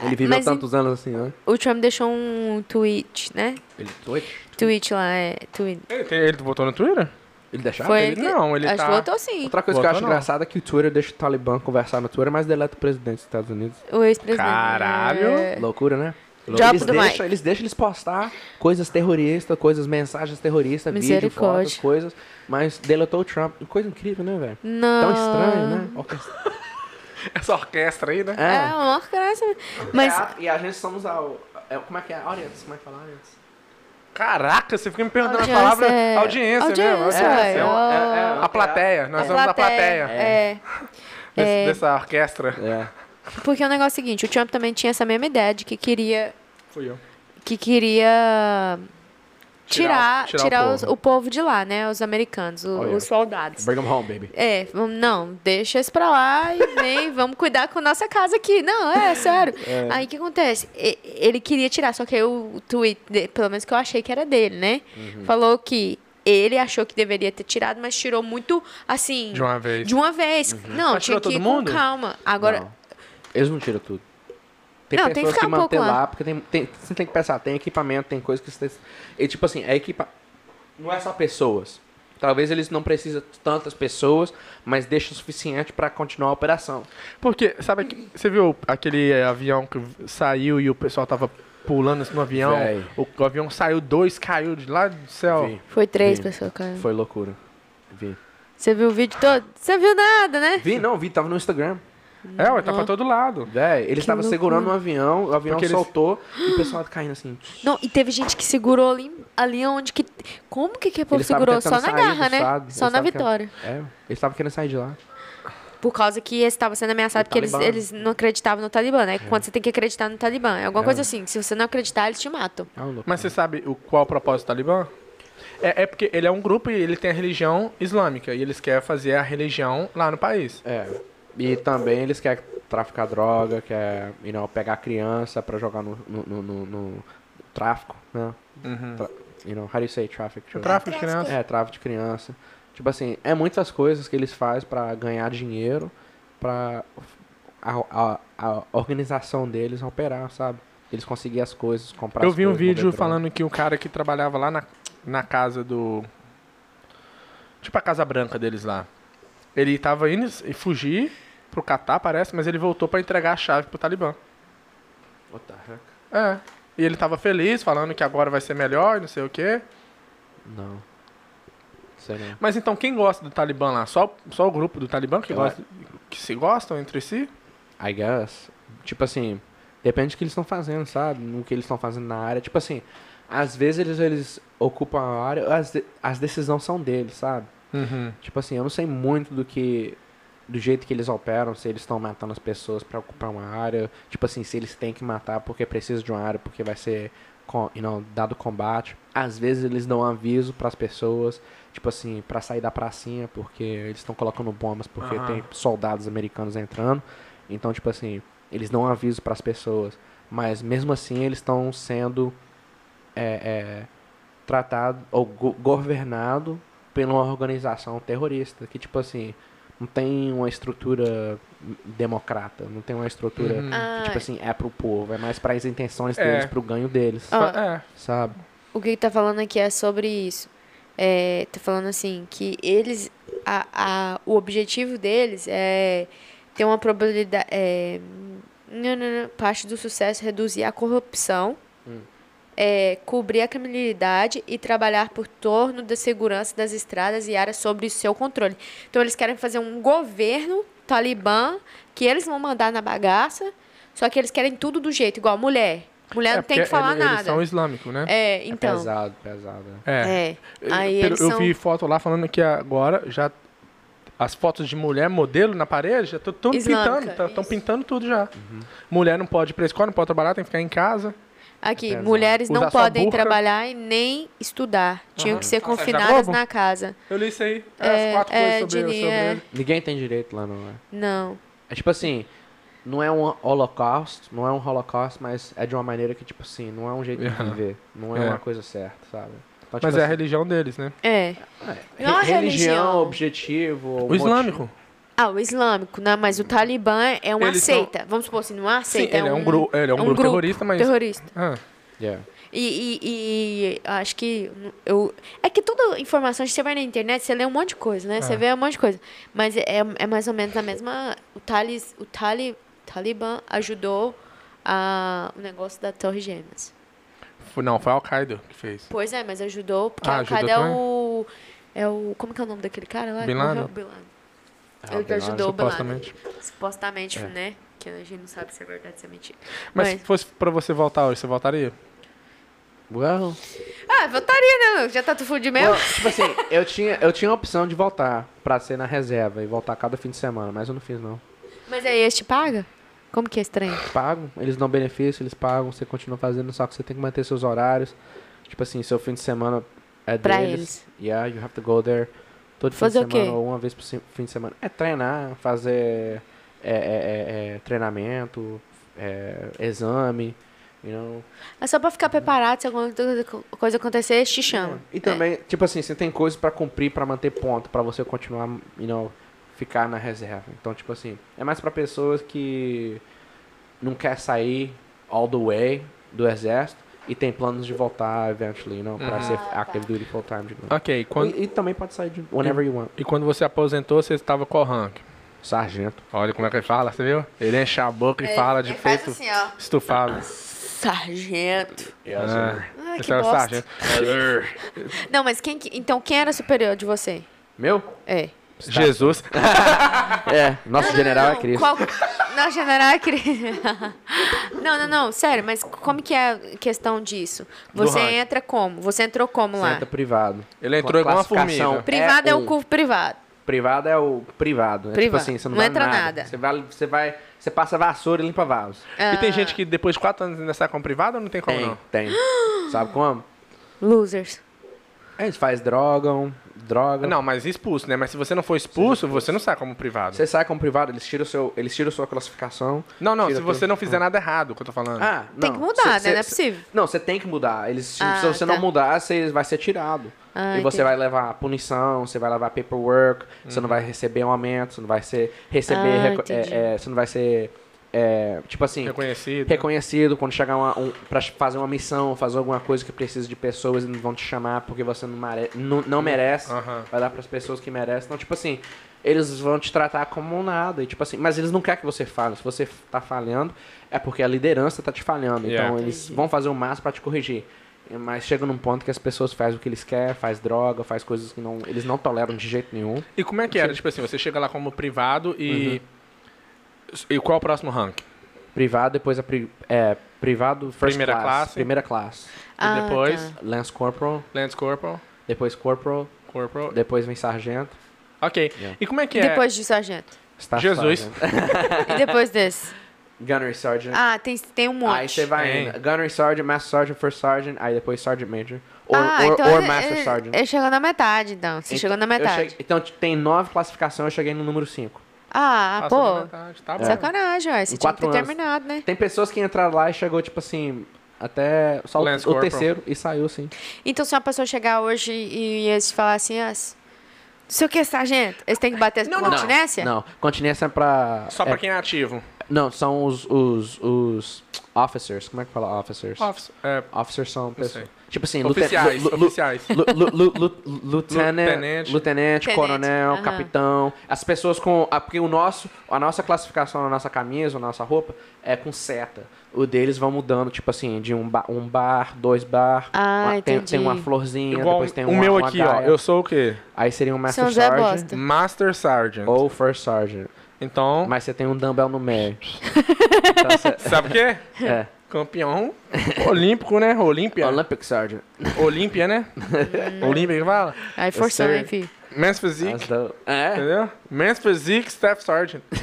Ele viveu Mas tantos anos assim, né? O Trump deixou um tweet, né? Ele Twitch? Tweet lá, é. Tweet. Ele, ele votou no Twitter? Ele deixava? Foi ele ele que- não, ele acho tá- que votou sim. Outra coisa que eu Votou acho não. engraçada é que o Twitter deixa o Talibã conversar no Twitter, mas deleta o presidente dos Estados Unidos. O ex-presidente. Caralho. É. Loucura, né? Eles deixam, eles deixam eles postar coisas terroristas, coisas, mensagens terroristas, vídeo, Misericórdia. fotos, coisas, mas deletou o Trump. Coisa incrível, né, velho? Não. Tão estranho, né? Orquestra- Essa orquestra aí, né? É, uma orquestra. Mas. É, e a gente somos a... é, como é que é? Audience, como é que fala audience? Caraca, você fica me perguntando Audiência a palavra é- audiência, audiência, mesmo. ué. é, ó. A plateia, nós somos a plateia É. desse- É. dessa orquestra. É. Porque o negócio é o seguinte, o Trump também tinha essa mesma ideia de que queria Fui eu. que queria tirar Tirar o- tirar o os- povo. o povo de lá, né, os americanos, o- Oh, yeah. os soldados. Bring them home, baby. É, não, deixa isso pra lá e vem, vamos cuidar com a nossa casa aqui. Não, é sério. Aí o que acontece? Ele queria tirar, só que aí o tweet, pelo menos que eu achei que era dele, né? Uhum. Falou que ele achou que deveria ter tirado, mas tirou muito assim. De uma vez. de uma vez. Não, Mas tinha tirou que ir todo com mundo? calma. Agora, Não. Eles não tiram tudo. Tem Não, tem que pessoas que, um lá. lá, porque tem, tem, você tem que pensar, tem equipamento, tem coisa que você... E tipo assim, é equipa... Não é só pessoas. Talvez eles não precisem de tantas pessoas, mas deixa o suficiente pra continuar a operação. Porque, sabe, você viu aquele avião que saiu e o pessoal tava pulando no avião? O, o avião saiu, dois caiu de lá do céu. Vi, foi três Sim. pessoas, cara. foi loucura. Vi. Você viu o vídeo todo? Você viu nada, né? Vi, não, vi, tava no Instagram. É, ué, tá pra todo lado. Véi, ele Que estava loucura. segurando o avião, o avião Porque eles- soltou e o pessoal caindo assim. Não, e teve gente que segurou ali, ali onde que. Como que que o povo segurou? Só na garra, né? estado, Só eles na vitória. É, eles estavam querendo sair de lá. Por causa que eles estavam sendo ameaçados Do porque eles, eles não acreditavam no Talibã, né? Quando você tem que acreditar no Talibã. É alguma coisa assim. Se você não acreditar, eles te matam. É loucura. Mas você sabe o, qual é o propósito do Talibã? É, é porque ele é um grupo e ele tem a religião islâmica. E eles querem fazer a religião lá no país. É. E também eles querem traficar droga, quer you know, pegar criança pra jogar no, no, no, no- tráfico, né? Tra- you know, how do you say traffic? Tráfico de criança. É, tráfico de criança. Tipo assim, é muitas coisas que eles fazem pra ganhar dinheiro, pra a, a, a organização deles operar, sabe? Eles conseguirem as coisas, comprar Eu vi um vídeo falando que o cara que trabalhava lá na, na casa do. Tipo a Casa Branca deles lá. Ele tava indo e fugir pro Catar, parece, mas ele voltou pra entregar a chave pro Talibã. É. E ele tava feliz, falando que agora vai ser melhor, não sei o quê. Não. Sei não. Mas então, quem gosta do Talibã lá? Só, só o grupo do Talibã que, Eu gosta, que se gostam entre si? I guess. Tipo assim, depende do que eles estão fazendo, sabe? No que eles estão fazendo na área. Tipo assim, às vezes eles, eles ocupam a área, as, de- as decisões são deles, sabe? Uhum. Tipo assim, eu não sei muito do que. Do jeito que eles operam, se eles estão matando as pessoas pra ocupar uma área. Tipo assim, se eles têm que matar porque precisa de uma área, porque vai ser com- you know, dado combate. Às vezes eles dão aviso pras pessoas, tipo assim, pra sair da pracinha, porque eles estão colocando bombas, porque Aham. tem soldados americanos entrando. Então, tipo assim, eles dão aviso pras pessoas. Mas mesmo assim eles estão sendo é, é, tratado ou go governado pela uma organização terrorista que tipo assim não tem uma estrutura democrata não tem uma estrutura Uhum. Ah, que, tipo assim é pro povo é mais para as intenções É. deles pro ganho deles É. sabe O que tá falando aqui é sobre isso. É, tá falando assim, que eles. A, a, o objetivo deles é ter uma probabilidade. É, não, não, não, parte do sucesso é reduzir a corrupção, Hum. É, cobrir a criminalidade e trabalhar por torno da segurança das estradas e áreas sob seu controle. Então eles querem fazer um governo talibã que eles vão mandar na bagaça, só que eles querem tudo do jeito, igual mulher. Mulher É, não tem que falar nada. Eles são islâmicos, né? É, é então. pesado pesado é. É. É. Aí eu, eles eu são... vi foto lá falando que agora já as fotos de mulher modelo na parede já estão pintando, estão pintando tudo já. Uhum. Mulher não pode ir pra escola, não pode trabalhar, tem que ficar em casa. Aqui, mulheres não Usar podem burca. trabalhar e nem estudar. Tinham Aham. que ser é da confinadas na casa. Eu li isso aí. É, É, as quatro é, coisas sobre, Dini, sobre é. ele. ninguém tem direito lá não é Não. é tipo assim não é um holocausto não é um holocausto mas é de uma maneira que tipo assim não é um jeito de Aham. viver não é, É. uma coisa certa sabe então, tipo Mas é a assim, religião deles, né? É. Não é uma re- religião. objetivo O motivo. Ah, o islâmico, né? Mas o Talibã é uma Eles são- seita. Vamos supor assim, não é uma Sim, seita. ele é um, gru ele é um grupo terrorista, mas. terrorista. Ah, Yeah. E, e, e acho que eu. É que toda informação, você vai na internet, você lê um monte de coisa, né? Você É. vê um monte de coisa. Mas é, é mais ou menos a mesma. O, Talis, o Tali, Talibã ajudou a, o negócio da Torre Gêmeas. não, foi a Al-Qaeda que fez. Pois é, mas ajudou, porque Ah, a Al-Qaeda é o. É o. Como que é o nome daquele cara lá? Bin? Laden? Ah, Ele Laden, ajudou o Bin Laden. Supostamente. Supostamente, É. né? Que a gente não sabe se é verdade, se é mentira. Mas Mas- se fosse pra você voltar hoje, você voltaria? Well, Ah, voltaria, né? Já tá tu fudido mesmo. Well, tipo assim, eu tinha, eu tinha a opção de voltar pra ser na reserva e voltar cada fim de semana, mas eu não fiz não. Mas aí eles te pagam? Como que é estranho? Pagam, eles dão benefício, eles pagam, você continua fazendo, só que você tem que manter seus horários. Tipo assim, seu fim de semana é Pra deles. eles. Yeah, you have to go there todo Fazer fim o de semana quê? ou uma vez por fim de semana. É treinar, fazer é, é, é, é, treinamento, é, exame, you know. É só pra ficar preparado se alguma coisa- acontecer, te chamam. E também, tipo assim, você tem coisas pra cumprir pra manter ponto, pra você continuar, you know, ficar na reserva. Então, tipo assim, é mais pra pessoas que não quer sair all the way do exército e tem planos de voltar eventually, you know, pra ser active duty full time de novo. Ok, quando, E, e também pode sair de whenever you want. e quando você aposentou, você estava qual rank? Sargento. Olha como é que ele fala, você viu? Ele enche a boca e fala de ele faz peito assim, estufado. Sargento. Ah, Ai, esse que é o bosta. sargento. Não, mas quem que, então quem era superior de você? Meu? É. Jesus. É, nosso Não, general não, é não, Cristo. Qual... Não, general é Cristo. não, não, não, sério, mas como que é a questão disso? Você entra como? Você entrou como lá? Senta privado. Ele entrou igual uma formiga. Privado é, É o um- curso privado. Privado é o privado. É tipo Privado. assim, você não, Não entra nada. nada. Você vai, você vai, você passa vassoura e limpa vasos. E tem Ah, gente que depois de quatro anos ainda sai como privado ou não tem como Tem, não? tem. Sabe como? Losers. Eles fazem drogam, droga. Não, mas expulso, né? Mas se você não for expulso, você não sai como privado. Você sai como privado, eles tiram, o seu, eles tiram sua classificação. Não, não, se você não fizer nada errado, que eu tô falando. Ah, Tem não. que mudar, Cê- né? Não é cê- possível. Não, você tem que mudar. Eles, se- Ah, se você tá. não mudar, você vai ser tirado. Ah, e você entendi. vai levar punição, você vai levar paperwork, você não vai receber um aumento, você não vai ser receber, Ah, é, é, você não vai ser é, tipo assim, Reconhecido. reconhecido quando chegar uma, um, para fazer uma missão, fazer alguma coisa que precisa de pessoas e não vão te chamar porque você não, mare, não, não merece. Aham. Vai dar para as pessoas que merecem. Então, tipo assim, eles vão te tratar como nada. E, tipo assim, mas eles não querem que você fale. Se você tá falhando, é porque a liderança tá te falhando. Yeah. Então, eles vão fazer o máximo para te corrigir. Mas chega num ponto que as pessoas fazem o que eles querem, faz droga, faz coisas que não, eles não toleram de jeito nenhum. E como é que era? Tipo assim, você chega lá como privado e. E qual é o próximo rank? Privado, depois a pri, é, privado first Primeira class, classe. primeira classe. Ah, e depois, tá. Lance Corporal, Lance Corporal, depois Corporal, Corporal. depois vem Sargento, Ok. Yeah. E como é que é? depois de sargento? Staff Jesus. E depois desse? Gunnery Sergeant. Ah, tem, tem um monte. Aí você vai indo. Gunnery Sergeant, Master Sergeant, First Sergeant, aí depois Sergeant Major. Or, ah, or, então or ele- Master ele, Sergeant. ele chegou na metade, então. Você Ent- chegou na metade. cheguei- então tem nove classificações, eu cheguei no número 5. Ah, Passou da pô. metade, Tá bom. Sacanagem, ué. Você Em tinha que ter quatro anos. terminado, né? Tem pessoas que entraram lá e chegou, tipo assim, até só o, Lance o Corporal. terceiro e saiu, sim. Então, se uma pessoa chegar hoje e eles falar assim, ah, sei o que, sargento? Eles têm que bater Não, não. continência? Não, continência é pra... Só é- pra quem é ativo. Não, são os, os, os officers. Como é que fala officers? Office, é, Officers são pessoas... sei. Tipo assim, oficiais, oficiais. Lieutenant, Lieutenant. coronel, capitão. As pessoas com. Porque o nosso, a nossa classificação, a nossa camisa, a nossa roupa é com seta. O deles vão mudando, tipo assim, de um, ba- um bar, dois bar. Ah, uma- tem, tem uma florzinha, Igual depois tem o uma, meu uma aqui, ó. Eu sou o quê? Aí seria um Master São Zé Sergeant Bosta. Master Sergeant. ou First Sergeant. Então, Mas você tem um dumbbell no meio. Então você- sabe o quê? é. Campeão olímpico, né? Olímpia. Olympic Sergeant. Olímpia, né? Olímpia que fala? Aí forçou, sir. hein, filho? Men's Physique. É. Entendeu? Men's Physique Staff Sergeant.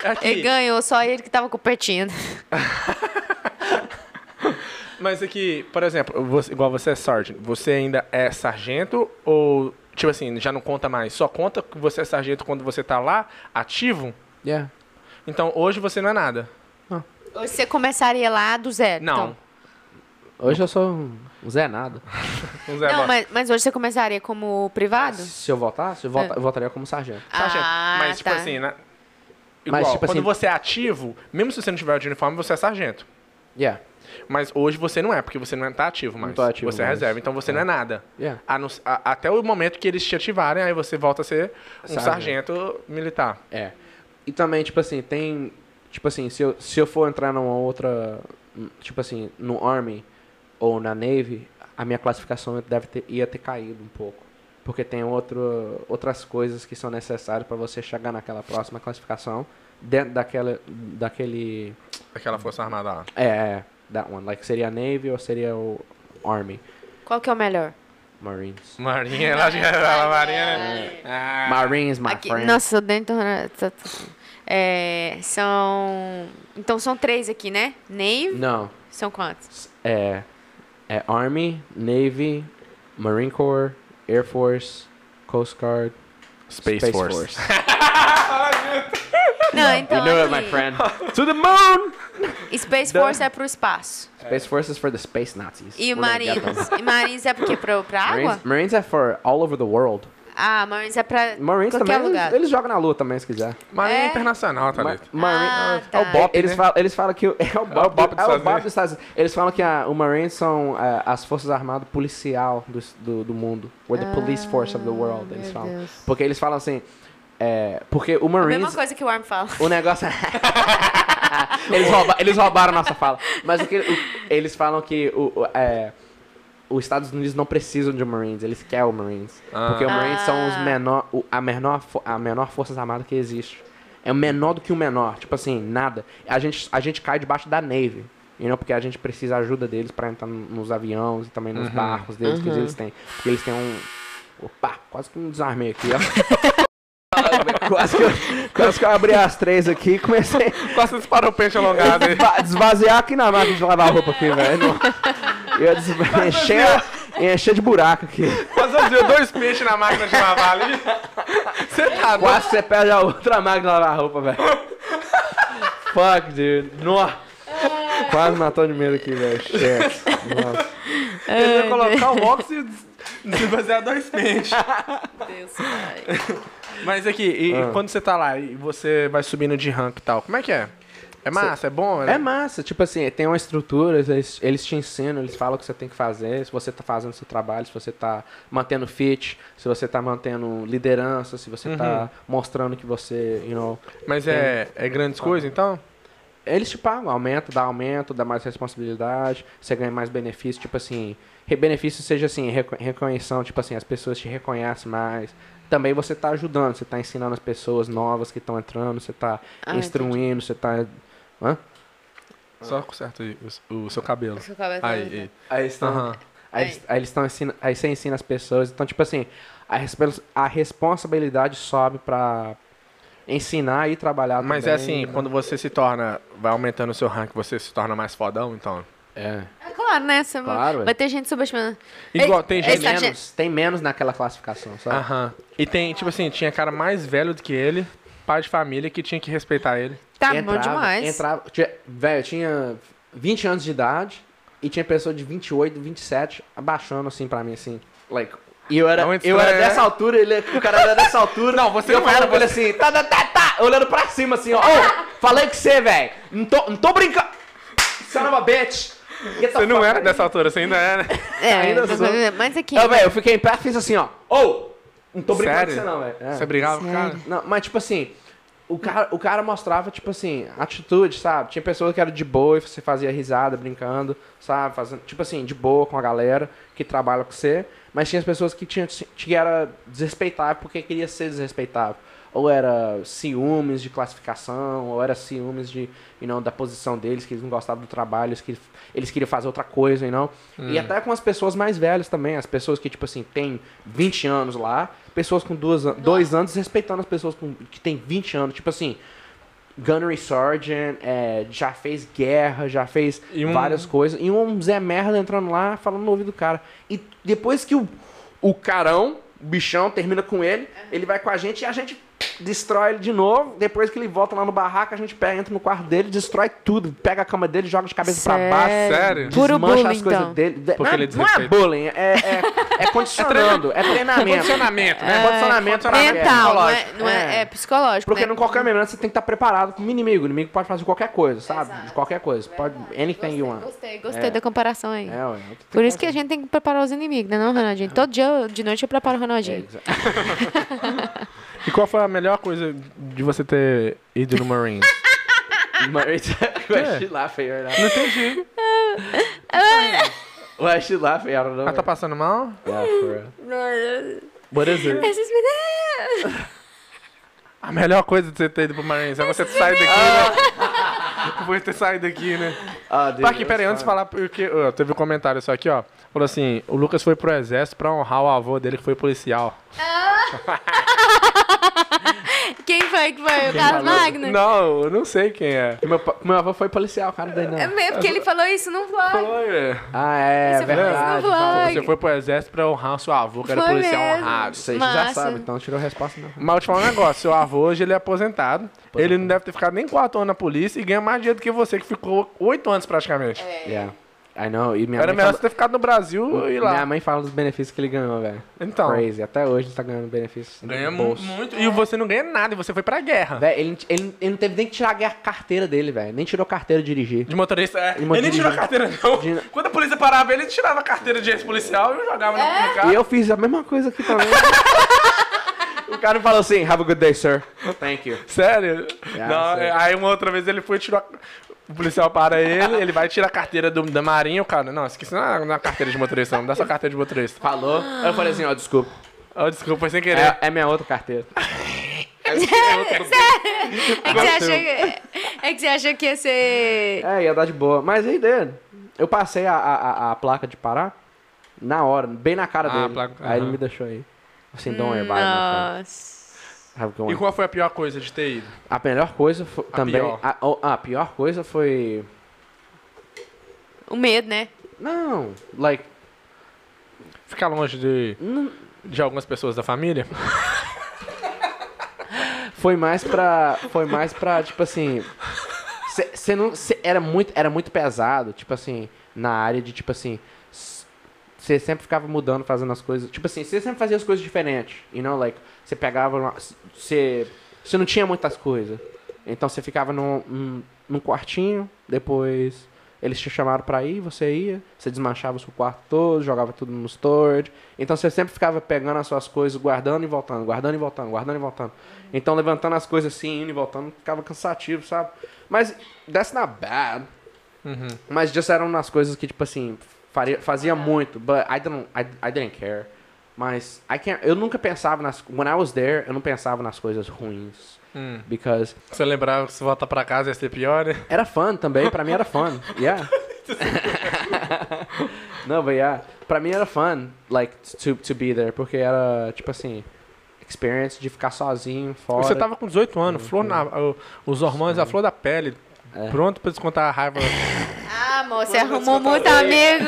Ele Aqui. ganhou, só ele que tava competindo. Mas aqui, por exemplo, você- igual você é Sergeant, você ainda é sargento ou, tipo assim, já não conta mais? Só conta que você é sargento quando você tá lá, ativo? Yeah. Então hoje você não é nada. Hoje você começaria lá do zero. Não. então. Hoje eu sou um Zé Nada. Não, Zé Não, mas, mas hoje você começaria como privado? Se eu voltasse, eu, volta- eu voltaria como sargento. Sargento. Ah, mas, tipo tá. assim, né? Mas, Igual, tipo quando assim- você é ativo, mesmo se você não tiver de uniforme, você é sargento. Yeah. Mas hoje você não é, porque você não está ativo mais. tô ativo você é mais. reserva, então você não é nada. Yeah. A não- a- até o momento que eles te ativarem, aí você volta a ser um Sargento. sargento, militar. É. E também, tipo assim, tem. Tipo assim, se eu, se eu for entrar numa outra. Tipo assim, no Army ou na Navy, a minha classificação deve ter, ia ter caído um pouco. Porque tem outro, outras coisas que são necessárias para você chegar naquela próxima classificação dentro daquela, daquele. Aquela força armada lá. É, é, that one. Like, seria a Navy ou seria o Army. Qual que é o melhor? Marines. Marinha, ela já era Marinha, né? Ah, Marines, my Aqui, friend. nossa, eu dentro. É, são. Então são três aqui, né? Navy. Não. São quantos? É, é Army, Navy, Marine Corps, Air Force, Coast Guard, Space, Force. Não, então. you know it, my friend. to the moon! Space Force é pro espaço. Space Force is for the space Nazis. E o We're Marines? E Marines é porque pra, pra água? Marines, Marines é for all over the world. Ah, Marines é pra Marines qualquer também, lugar. eles, eles jogam na lua também, se quiser. Marinha É? internacional, tá Ma- ligado? Marine- Ah, é o tá. Bop, eles, né? falam, eles falam que o, é o Bob, Bop dos é o Estados Bob Unidos. dos Estados Unidos. Eles falam que a, o Marines são é, as forças armadas policial do, do, do mundo. We're the police force of the world, eles falam. Deus. Porque eles falam assim, é, porque o A mesma Marines, coisa que o Arm fala. o negócio é- eles, rouba, eles roubaram a nossa fala. Mas o que, o- eles falam que o, o- é, os Estados Unidos não precisam de Marines, eles querem o Marines. Ah. Porque o Marines são os Ah. menor, o- a, menor, a menor forças armadas que existe. É o menor do que o menor. Tipo assim, nada. A gente, a gente cai debaixo da Navy. You know, porque a gente precisa da ajuda deles pra entrar no- nos aviões e também nos Uhum. barcos deles que Uhum. eles têm. Porque eles têm um. Opa, quase que me desarmei aqui, ó. quase, que eu, quase que eu abri as três aqui e comecei Quase disparou o peixe alongado desvaziar aqui na máquina de lavar roupa aqui, velho. Não- Eu des... encher, encher de buraco aqui. Quase fazia dois peixes na máquina de lavar ali. Você tá doido? Quase você perde a outra máquina de lavar roupa, velho. Fuck, dude. Nossa. Quase matou de medo aqui, velho. Shit. Nossa. Ele ia colocar o box e desbasear dois peixes. Deus, pai. Mas aqui, e Ah. quando você tá lá e você vai subindo de rank e tal, como é que é? É massa, é bom? É massa, tipo assim, tem uma estrutura, eles, eles te ensinam, eles falam o que você tem que fazer, se você tá fazendo seu trabalho, se você tá mantendo fit, se você tá mantendo liderança, se você tá mostrando que você, you know, Mas é, é grandes coisas, então? eles te pagam, aumenta, dá aumento, dá mais responsabilidade, você ganha mais benefício, tipo assim, benefício seja assim, reco- reconhecção, tipo assim, as pessoas te reconhecem mais. Também você tá ajudando, você tá ensinando as pessoas novas que estão entrando, você tá Ah, instruindo, você tá. Hã? Só conserta aí o, o seu cabelo. Seu cabelo tá- Aí, aí. Aí eles estão. Aham. Aí, eles- aí eles estão ensinando. Aí você ensina as pessoas. Então, tipo assim, a, a responsabilidade sobe pra ensinar e trabalhar Mas é também, assim, né? quando você se torna, vai aumentando o seu rank, você se torna mais fodão, então? É. É claro, né? Você Claro, vai ter gente subestimando. Igual, Ei, tem gente... Menos, tem menos naquela classificação, sabe? Aham. E tem, tipo assim, tinha cara mais velho do que ele, pai de família, que tinha que respeitar ele. Tá bom demais. Entrava, tinha, velho, eu tinha 20 anos de idade e tinha pessoa de 28, 27 abaixando assim pra mim, assim. Like, e eu era, Não, eu era é- dessa altura, ele, o cara era dessa altura. Não, você eu não era, ele assim, tá, tá, tá, tá, olhando pra cima assim, ó. Ô, falei com você, velho. Não tô, não tô brincando. Son of a bitch. Você não era dessa altura, você ainda era. É, Ainda sou. mas aqui. Eu, velho, eu fiquei em pé e fiz assim, ó. Ô, não tô brincando Sério? com você não, velho. É. Você brigava com o cara? Não, mas tipo assim, o cara, o cara mostrava, tipo assim, atitude, sabe? Tinha pessoas que eram de boa e você fazia risada, brincando, sabe? Fazendo, tipo assim, de boa com a galera que trabalha com você. Mas tinha as pessoas que tinha, tinha era desrespeitável porque queria ser desrespeitável. Ou era ciúmes de classificação, ou era ciúmes de, you know, da posição deles, que eles não gostavam do trabalho, eles queriam, eles queriam fazer outra coisa, you know? E até com as pessoas mais velhas também, as pessoas que, tipo assim, tem 20 anos lá, pessoas com duas, dois anos respeitando as pessoas com, que tem 20 anos, tipo assim, Gunnery Sergeant, é, já fez guerra, já fez E um- várias coisas, e um Zé Merda entrando lá, falando no ouvido do cara. E depois que o, o carão, o bichão, termina com ele, ele vai com a gente e a gente destrói ele de novo. Depois que ele volta lá no barraco, a gente pega, entra no quarto dele, destrói tudo, pega a cama dele, joga de cabeça pra baixo. Sério? Puro desmancha bullying, as coisas então. dele. De- Porque não, ele não é bullying, é, é, é condicionando, é treinamento. Condicionamento, né? É, condicionamento Mental, não é, psicológico. não é, é psicológico. Porque né? no qualquer momento você tem que estar preparado com o inimigo. O inimigo pode fazer qualquer coisa, sabe? Exato. De qualquer coisa. Pode. Anything you want. Gostei, gostei É. da comparação aí. É, ué. Por isso que a gente tem que preparar os inimigos, né, não, Ronaldinho? Todo dia de noite eu preparo o É, Ronaldinho. exa- E qual foi a melhor coisa de você ter ido no Marines? Mas Why she laughing right now? Não entendi. Why she laughing? I don't know. Ela tá passando mal? Yeah, for real. What is it? A melhor coisa de você ter ido pro Marines é você saído daqui, né? Depois de ter saído daqui, né? Ah, dude, Tá aqui, it pera aí, was antes de falar, porque ó, teve um comentário só aqui, ó. Falou assim, o Lucas foi pro exército pra honrar o avô dele que foi policial. Quem foi que foi? O Carlos Magno? Não, eu não sei quem é. Meu, meu avô foi policial, cara, daí não. É mesmo, porque ele falou isso no vlog. Foi, é. Ah, é, Você falou isso no verdade. vlog. Então, Você foi pro exército pra honrar o seu avô, que era Foi policial mesmo. honrado. Isso você já Massa. sabe, então tirou a resposta não. Mas eu vou te falar um negócio, seu avô hoje ele é aposentado. Ele não deve ter ficado nem quatro anos na polícia e ganha mais dinheiro do que você, que ficou oito anos praticamente. Yeah. I know. E minha Era melhor fala- você ter ficado no Brasil e lá. Minha mãe fala dos benefícios que ele ganhou, velho. Então, Crazy. Até hoje ele tá ganhando benefícios. ganha muito. E você não ganha nada, e você foi pra guerra. Velho, ele, ele, ele não teve nem que tirar a carteira dele, velho. Nem tirou carteira de dirigir. De motorista, é. De Ele nem tirou a carteira, não. De- Quando a polícia parava ele, tirava a carteira de ex-policial e jogava no carro. E eu fiz a mesma coisa aqui também. o cara falou assim, have a good day, sir. Thank you. Sério? Yeah, não, é, aí uma outra vez ele foi e tirou. O policial para ele, ele vai tirar a carteira do, da Marinha, o cara, não, esqueci não, não é carteira de motorista, não, dá sua carteira de motorista. Falou. Aí eu falei assim, ó, desculpa. Oh, desculpa, foi sem querer. É, é minha outra carteira. É que, você achou que, é que você achou que ia ser. É, ia dar de boa. Mas aí, dele, eu passei a, a, a- placa de parar na hora, bem na cara Ah, dele. placa- Aí ele me deixou aí. Assim, don't worry about. Nossa. E one. qual foi a pior coisa de ter ido? A melhor coisa foi A também. pior. A, a pior coisa foi. O medo, né? Não, like. Ficar longe de, Não, de algumas pessoas da família? foi mais pra. Foi mais pra, tipo assim. Você não. cê- era, muito, era muito pesado, tipo assim, na área de, tipo assim. Você sempre ficava mudando, fazendo as coisas. Tipo assim, você sempre fazia as coisas diferentes. You know, like, você pegava. Você. Você não tinha muitas coisas. Então você ficava num, num, num quartinho, depois eles te chamaram pra ir, você ia, você desmanchava o seu quarto todo, jogava tudo no storage. Então você sempre ficava pegando as suas coisas, guardando e voltando, guardando e voltando, guardando e voltando. Então levantando as coisas assim, indo e voltando, ficava cansativo, sabe? Mas that's not bad. Uhum. Mas just eram umas coisas que, tipo assim, fazia muito, but I didn't, I, I didn't care. Mas I can't, eu nunca pensava nas... When I was there, eu não pensava nas coisas ruins. Hum. Because Se eu lembrar que se voltar pra casa ia ser pior, né? era fun também, pra mim era fun. Yeah. Não, but yeah. Pra mim era fun, like, to, to be there, porque era, tipo assim, experience de ficar sozinho, fora. Você tava com 18 anos, flor na, os hormônios, a flor da pele, É. pronto pra descontar a raiva. Ah, amor, você arrumou muito amigo.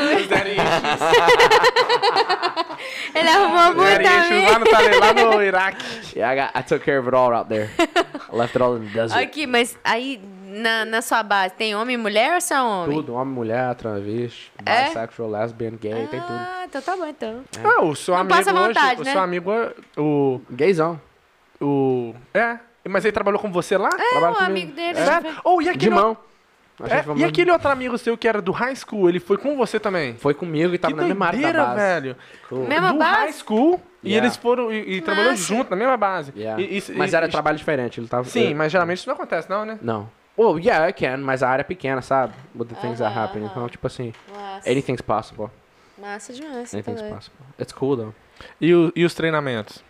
Ele arrumou muito lá amigo. lá no Iraque. Yeah, I, got, I took care of it all out there. I left it all in the desert. Aqui, mas aí na, na sua base tem homem e mulher ou só homem? Tudo, homem, mulher, travesti, É? bisexual, lesbian, gay, tem tudo. Ah, então tá bom, então. Ah, o seu Não amigo passa hoje, vontade, o né? seu amigo, o, Gayzão. o... É, mas ele trabalhou com você lá? É, Trabalha o comigo. amigo dele. Sério? Oh, e De aquele, mão. A gente é, foi e mão- aquele outro amigo seu que era do high school, ele foi com você também? Foi comigo e tava que na mesma área da base. velho. Cool. Mesma do base? high school, e Yeah. eles foram e, e trabalhou junto, na mesma base. Yeah. E- e- mas e- era e- trabalho diferente, ele tava... Sim, eu- mas geralmente isso não acontece, não, né? Não. Well, yeah, I can, mas a área é pequena, sabe? With the things that Aham, happen. aham. Então, tipo assim, Massa. anything's possible. Massa demais. Tá Anything's doido. possible. It's cool, though. E, o- e os treinamentos?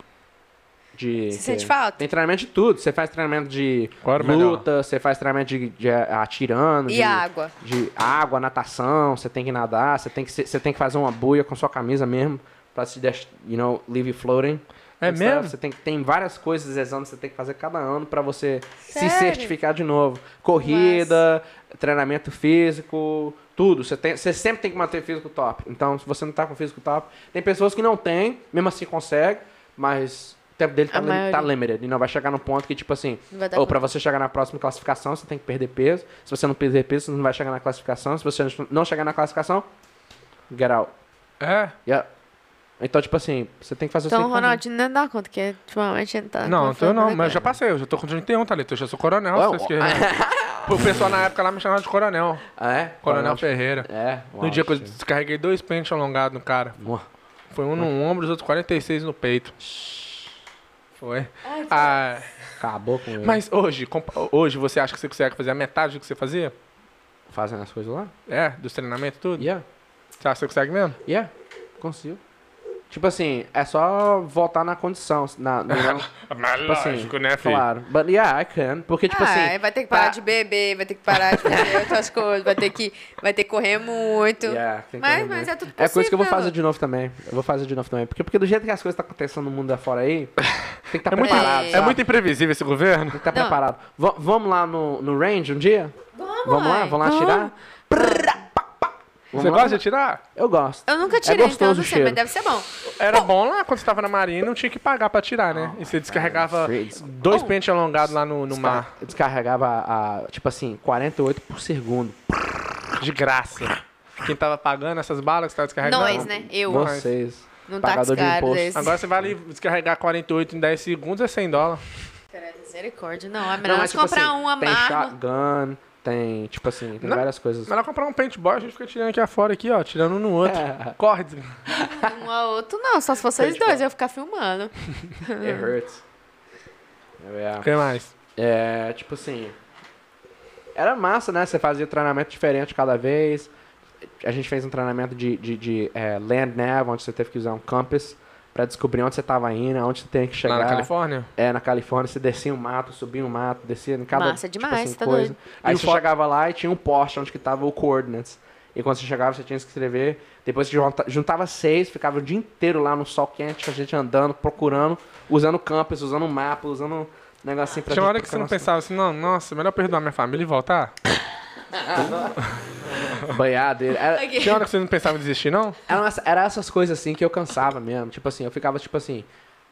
De, Você sente falta? Tem treinamento de tudo. Você faz treinamento de melhor? luta, você faz treinamento de, de atirando, E de, água? de água, natação, você tem que nadar, você tem que, se- você tem que fazer uma buia com sua camisa mesmo, pra se deixar, you know, leave you floating. É mesmo? Você tem, tem várias coisas, exames que você tem que fazer cada ano pra você se Sério? certificar de novo. Corrida, treinamento físico, tudo. Você, tem, você sempre tem que manter físico top. Então, se você não tá com físico top, tem pessoas que não tem, mesmo assim consegue, mas tempo dele tá, maioria. tá limited. E não vai chegar num ponto que, tipo assim, ou pra você chegar na próxima classificação, você tem que perder peso. Se você não perder peso, você não vai chegar na classificação. Se você não chegar na classificação, get out. É? Yeah. Então, tipo assim, você tem que fazer o Então, seu caminho. Ronaldinho não dá conta, que ultimamente ele tá. Não, então não, mas né, eu já passei, eu já tô com 31, Thalita, eu já sou coronel, vocês querem. O pessoal na época lá me chamava de coronel, Ah, é? coronel Ferreira. É. No dia que eu descarreguei dois pentes alongados no cara. Uau. Foi um no ombro, os outros 46 no peito. Foi. Ai, Ah, Acabou com ele. mas hoje, hoje você acha que você consegue fazer a metade do que você fazia? Fazendo as coisas lá? É, dos treinamentos e tudo? Yeah. Você acha que você consegue mesmo? Yeah. Consigo. Tipo assim, é só voltar na condição. Na, no, Mas tipo assim, lógico, né, filho? Claro. But yeah, I can. Porque, tipo ah, assim. vai ter que parar tá- de beber, vai ter que parar de fazer outras coisas, vai ter que, vai ter que correr muito. Yeah, tem que mas, correr mas muito. é tudo É possível. coisa que eu vou fazer de novo também. Eu vou fazer de novo também. Porque, porque do jeito que as coisas estão acontecendo no mundo afora aí, tem que estar É muito, preparado. É é muito imprevisível esse governo. Tem que estar Não. preparado. Va- vamos lá no, no range um dia? Vamos, Vamos lá? Vamos lá tirar? Vamos Você lá? gosta de atirar? Eu gosto. Eu nunca É tirei, então gostoso eu o não sei, cheiro. mas deve ser bom. Era bom lá quando você tava na marinha, não tinha que pagar pra atirar, né? E você descarregava dois pentes alongados lá no, no mar. Desca- Descarregava a, tipo assim, 48 por segundo. De graça. Quem tava pagando essas balas que você tava descarregando? Nós, né? Eu. Vocês. Não tá pagador de caro imposto. desse. Agora você vai ali descarregar 48 em 10 segundos, é 100 dólares. Misericórdia. Não, é Não, melhor mas, nós tipo comprar assim, uma Tem arma. shotgun, tem, tipo assim, tem Não. várias coisas. Melhor comprar um paintball, a gente fica tirando aqui afora, aqui, ó, tirando um no outro. É. Corre, Um ao outro, não. Só se fosse vocês dois, eu ia ficar filmando. It hurts. É, O que mais? é, tipo assim. Era massa, né? Você fazia treinamento diferente cada vez. A gente fez um treinamento de, de, de é, land nav, onde você teve que usar um compass pra descobrir onde você tava indo, onde você tem que chegar. Lá na Califórnia? É, na Califórnia, você descia um mato, subia um mato, descia em cada Massa tipo demais, assim, tá coisa. doido. Aí E você fo- chegava lá e tinha um poste onde que tava o coordinates. E quando você chegava, você tinha que escrever. Depois você junta- juntava seis, ficava o dia inteiro lá no sol quente, a gente andando, procurando, usando campus, usando mapa, usando um negocinho pra Tinha gente hora que você não pensava assim, não, nossa, melhor perdoar minha família e voltar? dele. Era, Ok. Tinha hora que você não pensava em desistir, não? era, era essas coisas assim que eu cansava mesmo. Tipo assim, eu ficava tipo assim,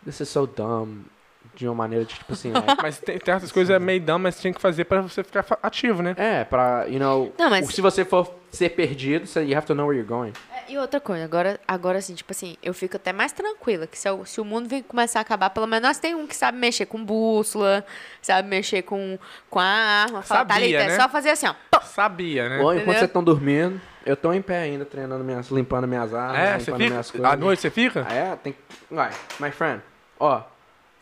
this is so dumb. De uma maneira de tipo assim, like, Mas tem, tem essas coisas é meio dumb, mas tinha que fazer pra você ficar ativo, né? É, pra, you know, Não, mas- se você for ser perdido, você, you have to know where you're going. É, E outra coisa, agora, agora assim, tipo assim, eu fico até mais tranquila, que se, o- se o mundo vir começar a acabar, pelo menos nós tem um que sabe mexer com bússola, sabe mexer com, com a arma, fala, Sabia, Thalita, né? é só fazer assim, ó. Sabia, né? Ou enquanto Entendeu? vocês estão dormindo, eu tô em pé ainda, treinando minhas, limpando minhas armas, É, limpando fica? minhas coisas. À noite você fica? Ah, é? Tem... Vai, my friend. Ó,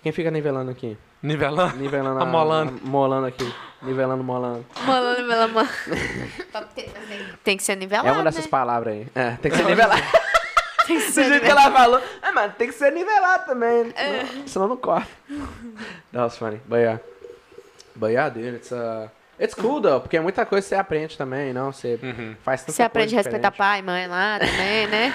quem fica nivelando aqui? Nivelando? Nivelando. a- Amolando. a- molando aqui. Nivelando, molando. Molando pela mão. Tem que ser nivelado, É uma dessas né? palavras aí. É, tem que ser nivelado. Tem que Do ser jeito que nivelado. ela falou. É, mano, tem que ser nivelado também. É. Não, senão não corta. That was funny. But yeah. But yeah, dude, it's, uh, it's cool, though. Porque muita coisa você aprende também, não? Você Uhum. faz tanta Você aprende a respeitar pai e mãe lá também, né?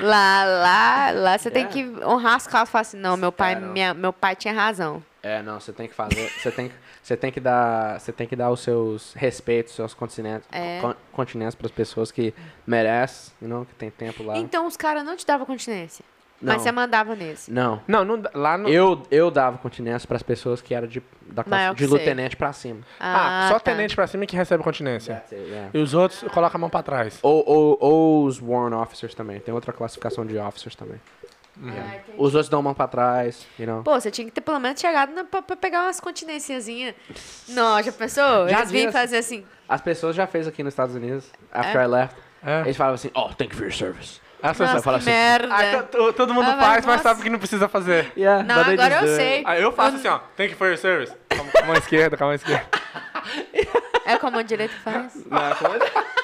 Lá, lá, lá você tem É. que honrar as causas e falar assim, não, meu pai, minha, meu pai tinha razão. É, não, você tem que fazer, você tem, que- você tem que dar, você tem que dar os seus respeitos, os seus continentes, É. con- continentes para as pessoas que merecem, you know, que tem tempo lá. Então os caras não te davam continência. Não. Mas você mandava nesse. Não. Não, não lá no... Eu, eu dava continência para as pessoas que eram de, da classe- de lieutenant para cima. Ah, só tá. tenente pra cima que recebe continência. It, yeah. E os outros colocam a mão pra trás. Ou, ou, ou os Warren Officers também. Tem outra classificação de Officers também. Ah, entendi. Os outros dão mão pra trás, you know. Pô, você tinha que ter pelo menos chegado na, pra, pra pegar umas continênciazinhas. Não, já pensou? Já Eles vi fazer assim. As pessoas já fez aqui nos Estados Unidos, after É? I left. É. Eles falavam assim, oh, thank you for your service. As Nossa, pessoas fala que assim, merda. Ah, to- to- todo mundo Ah, faz, mas nossa. sabe que não precisa fazer. Yeah, Não, but agora eu sei. Aí eu faço assim, ó. Thank you for your service. Com com a mão esquerda, com a mão esquerda. É como o direito faz. Não, como é?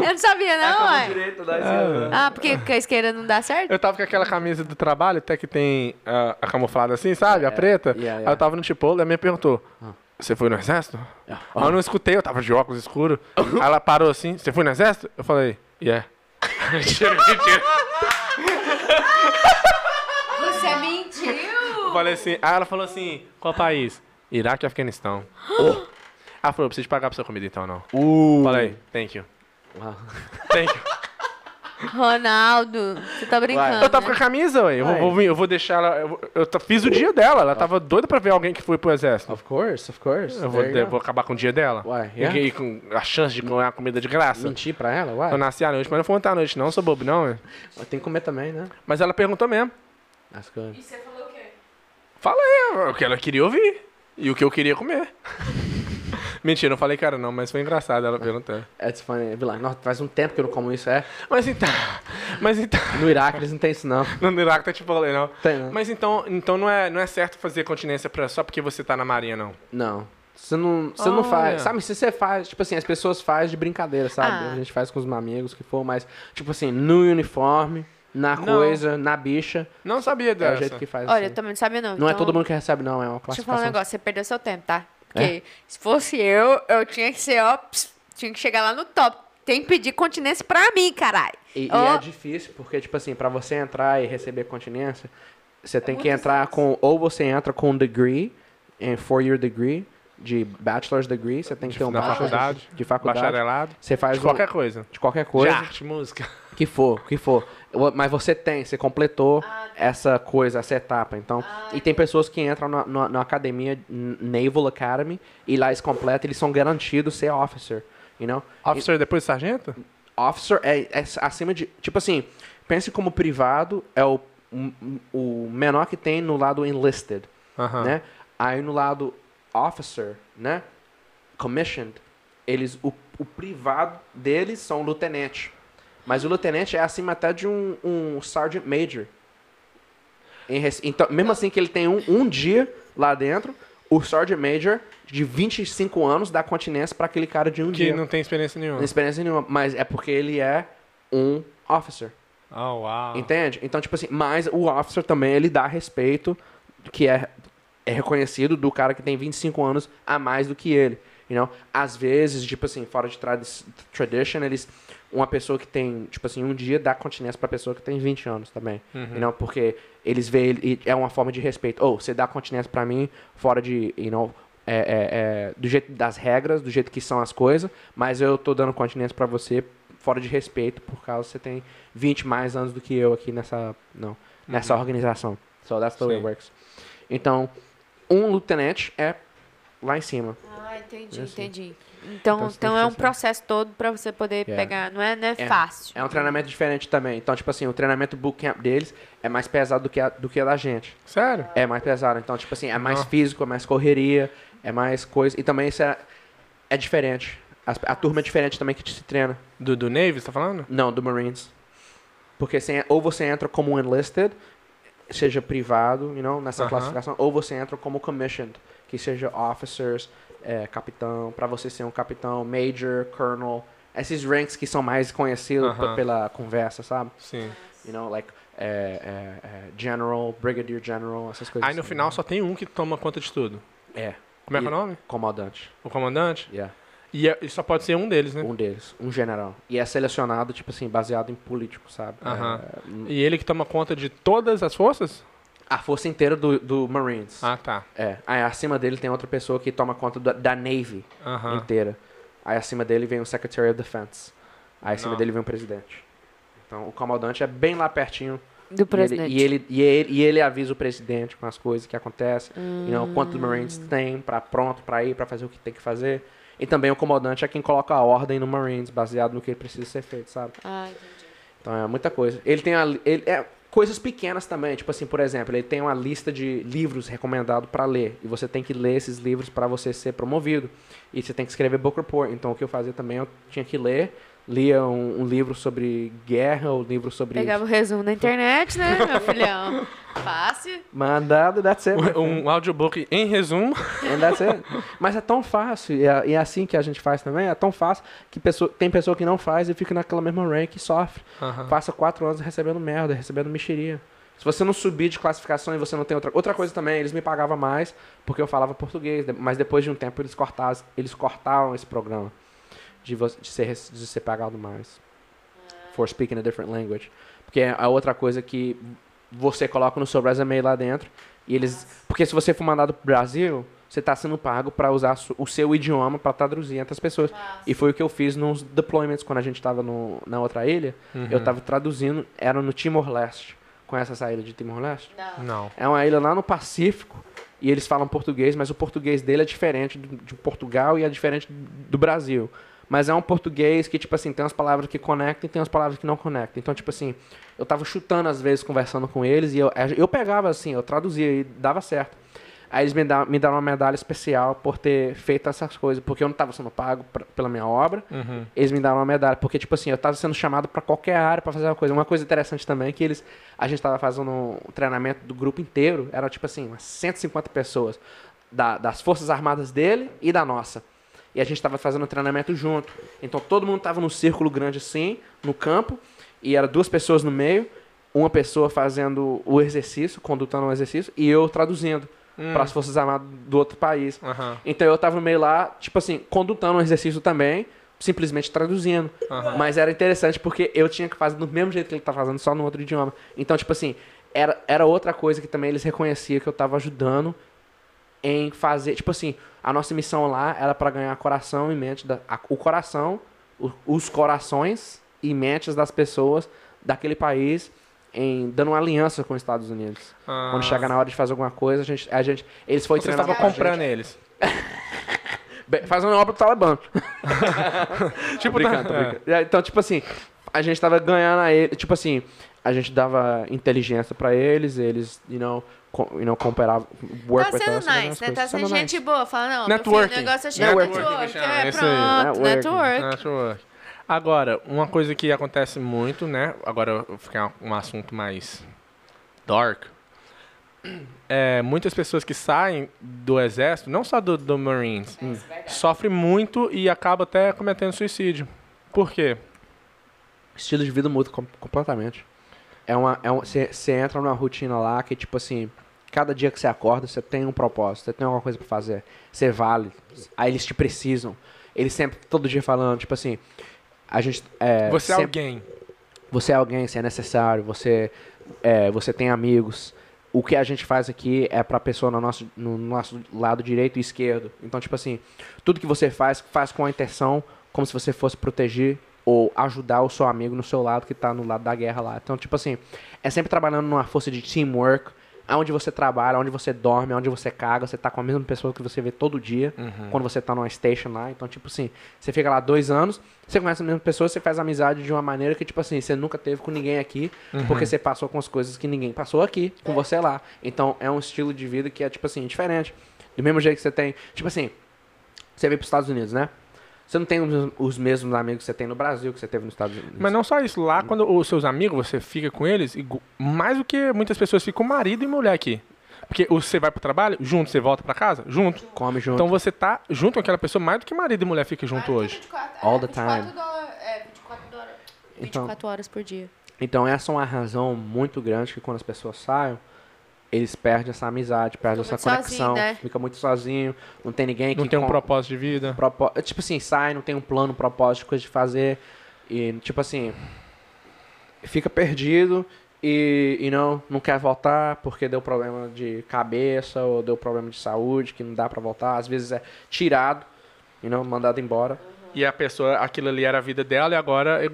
Eu não sabia, É não, como ué. direito da esquerda. Ah, porque com a esquerda não dá certo? Eu tava com aquela camisa do trabalho, até que tem ah, a camuflada assim, sabe? A preta. yeah, Aí yeah. eu tava no Chipotle, a minha perguntou: Você foi no exército? Aí eu não escutei, eu tava de óculos escuros. Aí ela parou assim: Você foi no exército? Eu falei: Yeah. Mentira, mentira. Você mentiu! Eu falei assim. Aí ela falou assim: Qual país? Iraque e Afeganistão. Ela falou: Eu preciso pagar pra sua comida então, não. Uh. Falei: Thank you. Thank you. Ronaldo, você tá brincando. Eu tava com né? a camisa, ué. Eu vou, vou eu vou deixar ela. Eu, vou- eu fiz o dia dela. Ela tava doida pra ver alguém que foi pro exército. Of course, of course. Eu vou, vou acabar com o dia dela. Uai, E- yeah. E, com a chance de ganhar comida de graça. Mentir pra ela? Uai. Eu nasci à noite, mas não foi ontem à noite, não. Sou bobo, não. ué. Tem que comer também, né? Mas ela perguntou mesmo. That's good. E você falou o quê? Falei o que ela queria ouvir. E o que eu queria comer. Mentira, não falei cara não, mas foi engraçado ela perguntando. It's funny. Like, nossa, faz um tempo que eu não como isso, é? Mas então. Mas então. No Iraque eles não tem isso, não. No Iraque tá tipo falei, não. Tem, não. Mas então, então não, é, não é certo fazer continência pra, só porque você tá na marinha, não. Não. Você não, você não Olha. faz. Sabe, se você faz, tipo assim, as pessoas fazem de brincadeira, sabe? Ah. A gente faz com os amigos que for, mas, tipo assim, no uniforme, na Não. coisa, na bicha. Não sabia É o dessa. jeito que faz. Olha, eu assim. também não sabia não. Não é então- todo mundo que recebe, não. É uma Deixa eu falar um classificação. negócio, você perdeu seu tempo, tá? É? Porque se fosse eu, eu tinha que ser, ó, ps, tinha que chegar lá no top. Tem que pedir continência pra mim, caralho. E, e Ó, é difícil, porque, tipo assim, pra você entrar e receber continência, você tem que entrar com. Ou você entra com um degree, em four-year degree, de bachelor's degree, você tem que ter um bachelor's faculdade, de faculdade. Bacharelado. Você faz De um- qualquer coisa. de qualquer De coisa. arte, música. Que for, que for. Mas você tem, você completou essa coisa, essa etapa. Então, e tem pessoas que entram na, na- na academia Naval Academy e lá eles completam, eles são garantidos ser officer, you know? Officer depois de sargento? Officer é, é acima de, tipo assim, pense como privado é o, o menor que tem no lado enlisted, Aham. né? Aí no lado officer, né? Commissioned, eles o, o privado deles são o lieutenant. Mas o lieutenant é acima até de um, um sergeant major. Então, mesmo assim que ele tem um, um dia lá dentro, o sergeant major de 25 anos dá continência para aquele cara de um Que dia. não tem experiência nenhuma. Não tem experiência nenhuma, mas é porque ele é um officer. Oh, uau. Entende? Então, tipo assim, mas o officer também, ele dá respeito, que é, é reconhecido do cara que tem 25 anos a mais do que ele. You know? Às vezes, tipo assim, fora de tradi tradition, eles. Uma pessoa que tem, tipo assim, um dia dá continência pra pessoa que tem 20 anos também. Uhum. You know? Porque eles veem, ele- é uma forma de respeito. Ou, você dá continência pra mim fora de, you know, é, é, é, do jeito das regras, do jeito que são as coisas, mas eu tô dando continência pra você fora de respeito, por causa que você tem 20 mais anos do que eu aqui nessa, não, nessa organização. So that's the way it Sim. works. Então, um lieutenant é lá em cima. Ah, entendi, É assim. entendi. Então, Então, então, é um pensar. processo todo pra você poder Yeah. pegar. Não é, não é, É. fácil. É um treinamento diferente também. Então, tipo assim, o treinamento bootcamp deles é mais pesado do que a, do que a da gente. Sério? É mais pesado. Então, tipo assim, é mais Ah. físico, é mais correria, é mais coisa. E também isso é, é diferente. As- a turma é diferente também que te se treina. Do, do Navy, você tá falando? Não, do Marines. Porque você, ou você entra como um enlisted, seja privado, you know, nessa Aham. classificação, ou você entra como commissioned, que seja officers, é, capitão, para você ser um capitão, major, colonel, esses ranks que são mais conhecidos p- Aham. pela conversa, sabe? Sim. You know, like é, é, é, general, brigadier general, essas coisas. Aí no assim. final só tem um que toma conta de tudo. É, Como é que é o nome? comandante, O comandante? yeah. E, é- e só pode ser um deles, né? Um deles, um general. E é selecionado, tipo assim, baseado em político, sabe? Aham. É, E ele que toma conta de todas as forças? a força inteira do, do Marines. Ah, tá. É. Aí acima dele tem outra pessoa que toma conta da, da Navy Aham. inteira. Aí acima dele vem o Secretary of Defense. Aí acima Não. dele vem o presidente. Então o comandante é bem lá pertinho. Do E ele, presidente. e, ele, e, ele, e ele avisa o presidente com as coisas que acontecem. Hum. You know, quantos Marines tem pra, pronto pra ir, pra fazer o que tem que fazer. E também o comandante é quem coloca a ordem no Marines, baseado no que precisa ser feito, sabe? Ah, entendi. Então é muita coisa. Ele tem a, ele, é, coisas pequenas também, tipo assim, por exemplo, ele tem uma lista de livros recomendados para ler e você tem que ler esses livros para você ser promovido e você tem que escrever book report. Então o que eu fazia também eu tinha que ler, lia um, um livro sobre guerra, um livro sobre Pegava o resumo na internet, né, meu filhão? Fácil. mandado, that's it. my friend. Um, um audiobook em resumo. And that's it. Mas é tão fácil, e é, e é assim que a gente faz também, é tão fácil que pessoa, tem pessoa que não faz e fica naquela mesma rank e sofre. Passa quatro anos recebendo merda, recebendo mexeria. Se você não subir de classificação e você não tem outra. Outra coisa também, eles me pagavam mais porque eu falava português, mas depois de um tempo eles cortavam, eles cortaram esse programa de, você, de, ser, de ser pagado mais. For speaking a different language. Porque é a outra coisa que você coloca no seu resume lá dentro. E eles. Porque se você for mandado pro Brasil, você está sendo pago para usar o seu idioma para traduzir entre as pessoas. E foi o que eu fiz nos deployments quando a gente estava na outra ilha. Eu estava traduzindo, era no Timor-Leste. Conhece essa ilha de Timor-Leste? Não. É uma ilha lá no Pacífico e eles falam português, mas o português dele é diferente de Portugal e é diferente do Brasil. Mas é um português que, tipo assim, tem umas palavras que conectam e tem umas palavras que não conectam. Então, tipo assim, eu tava chutando às vezes, conversando com eles, e eu, eu pegava assim, eu traduzia e dava certo. Aí eles me, dá, me deram uma medalha especial por ter feito essas coisas, porque eu não tava sendo pago pra- pela minha obra. Uhum. Eles me deram uma medalha, porque, tipo assim, eu tava sendo chamado pra qualquer área pra fazer uma coisa. Uma coisa interessante também é que eles. A gente tava fazendo um treinamento do grupo inteiro, era tipo assim, umas 150 pessoas. Da, das Forças Armadas dele e da nossa. E a gente tava fazendo treinamento junto. Então todo mundo tava num círculo grande assim, no campo, e era duas pessoas no meio. uma pessoa fazendo o exercício, conduzindo o exercício, e eu traduzindo Hum. para as Forças Armadas do outro país. Aham. Então eu tava no meio lá, tipo assim, conduzindo um exercício também, simplesmente traduzindo. Aham. Mas era interessante porque eu tinha que fazer do mesmo jeito que ele tá fazendo, só no outro idioma. Então, tipo assim, era, era outra coisa que também eles reconheciam que eu tava ajudando em fazer. Tipo assim, a nossa missão lá era para ganhar coração e mente. Da, a- o coração, o- os corações e mentes das pessoas daquele país. Em, dando uma aliança com os Estados Unidos. Ah. Quando chega na hora de fazer alguma coisa, a gente, a gente eles foi Você estava pra comprando eles. Faz uma obra pro Talibã. Tipo, brincando, brincando. É, Então, tipo assim, a gente tava ganhando a ele, tipo assim, a gente dava inteligência pra eles, eles, you know, you know comparavam, work Tá with sendo us, fazendo nice, né? Tá sendo gente boa. Fala, não, Networking. filho, o negócio é de Networking. network. Networking, É, pronto, Networking. network. Network. Agora, uma coisa que acontece muito, né? Agora eu ficar um assunto mais dark. É, muitas pessoas que saem do exército, não só do, do Marines, sofrem muito e acabam até cometendo suicídio. Por quê? Estilo de vida muda com- completamente. É uma, é um, você você entra numa rotina lá que, tipo assim, cada dia que você acorda, você tem um propósito, você tem alguma coisa pra fazer. Você vale. Aí eles te precisam. Eles sempre, todo dia falando, tipo assim, a gente... É, Você é sempre- alguém. Você é alguém, você é necessário, você, é, você tem amigos. O que a gente faz aqui é pra pessoa no nosso, no nosso lado direito e esquerdo. Então, tipo assim, tudo que você faz, faz com a intenção, como se você fosse proteger ou ajudar o seu amigo no seu lado que tá no lado da guerra lá. Então, tipo assim, é sempre trabalhando numa força de teamwork, aonde você trabalha, onde você dorme, onde você caga, você tá com a mesma pessoa que você vê todo dia, quando você tá numa station lá. Então, tipo assim, você fica lá dois anos, você conhece a mesma pessoa, você faz amizade de uma maneira que, tipo assim, você nunca teve com ninguém aqui, porque você passou com as coisas que ninguém passou aqui, com você lá. Então, é um estilo de vida que é, tipo assim, diferente. Do mesmo jeito que você tem, tipo assim, você veio pros Estados Unidos, né? Você não tem os, os mesmos amigos que você tem no Brasil, que você teve nos Estados Unidos. Mas não só isso, lá quando os seus amigos, você fica com eles, mais do que muitas pessoas ficam com marido e mulher aqui. Porque você vai pro trabalho, junto, você volta pra casa, junto. Come junto. Então você tá junto com aquela pessoa mais do que marido e mulher fica junto hoje. All the time. 24 dólares, é, 24 horas, Então- 24 horas por dia. Então essa é uma razão muito grande que quando as pessoas saem, eles perdem essa amizade, perdem essa conexão, sozinho, né? fica muito sozinho, não tem ninguém que Não tem um com- propósito de vida. propó- tipo assim, sai, não tem um plano, um propósito, coisa de fazer e tipo assim, fica perdido e, e não não quer voltar porque deu problema de cabeça ou deu problema de saúde que não dá pra voltar, às vezes é tirado, e não mandado embora. E a pessoa, aquilo ali era a vida dela e agora.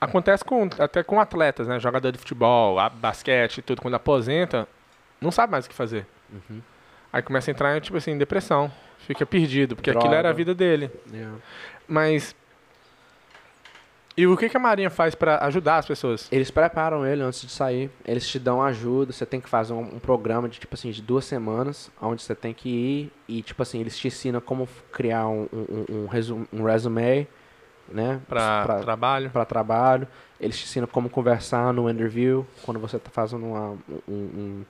Acontece com, até com atletas, né? Jogador de futebol, basquete tudo, quando aposenta, não sabe mais o que fazer. Uhum. Aí começa a entrar, tipo assim, em depressão. Fica perdido, porque aquilo Droga. era a vida dele. Yeah. Mas. E o que, que a Marinha faz pra ajudar as pessoas? Eles preparam ele antes de sair, eles te dão ajuda, você tem que fazer um, um programa de tipo assim, de duas semanas, onde você tem que ir e tipo assim, eles te ensinam como criar um, um, um, resu- um resume, né? Pra, trabalho? pra trabalho. Eles te ensinam como conversar no interview, quando você tá fazendo uma, um, um,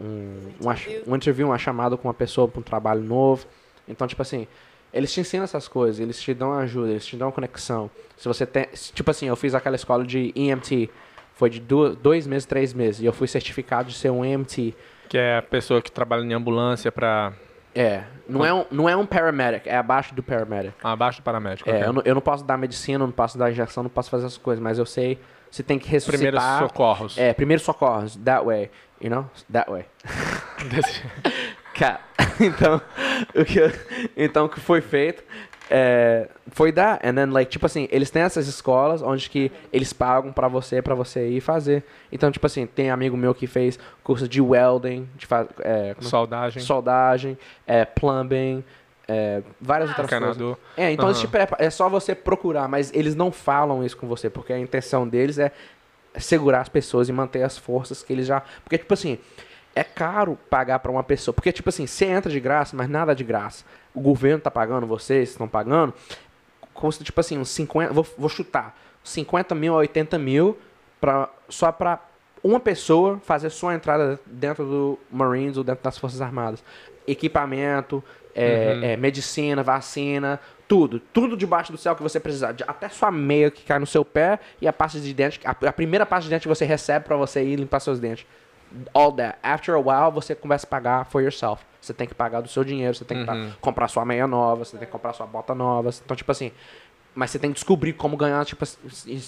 um, uma um interview, uma chamada com uma pessoa para um trabalho novo. Então, tipo assim, eles te ensinam essas coisas, eles te dão ajuda, eles te dão conexão. Se você tem. Tipo assim, eu fiz aquela escola de EMT, foi de duas, dois meses, três meses, e eu fui certificado de ser um EMT. Que é a pessoa que trabalha em ambulância pra. É, não é um, não é um paramedic, é abaixo do paramedic. abaixo do paramédico. É, ok. eu, não, eu não posso dar medicina, não posso dar injeção, não posso fazer essas coisas, mas eu sei, você tem que ressuscitar. Primeiros socorros. É, primeiros socorros, that way, you know, that way. Desse- Cara, então, o que, então, o que foi feito é, foi dar, and then, like, tipo assim, eles têm essas escolas onde que eles pagam pra você, pra você ir fazer. Então, tipo assim, tem amigo meu que fez curso de welding, de fa é, como- Soldagem. soldagem, é, plumbing, é, várias outras coisas. Encanador. É, então te preparam, é só você procurar, mas eles não falam isso com você, porque a intenção deles é segurar as pessoas e manter as forças que eles já. Porque, tipo assim, é caro pagar pra uma pessoa. Porque, tipo assim, você entra de graça, mas nada de graça. O governo tá pagando, vocês estão pagando. Custa, tipo assim, uns 50. Vou, vou chutar. 50 mil a 80 mil pra, só pra uma pessoa fazer sua entrada dentro do Marines ou dentro das Forças Armadas. Equipamento, é, Uhum. é, medicina, vacina, Tudo, tudo debaixo do céu que você precisar. De- Até sua meia que cai no seu pé e a pasta de dente, a, a primeira pasta de dente que você recebe pra você ir limpar seus dentes. All that. After a while, você começa a pagar for yourself. Você tem que pagar do seu dinheiro, você tem que pa- comprar sua meia nova, você tem que comprar sua bota nova. Então, tipo assim, mas você tem que descobrir como ganhar, tipo, assim,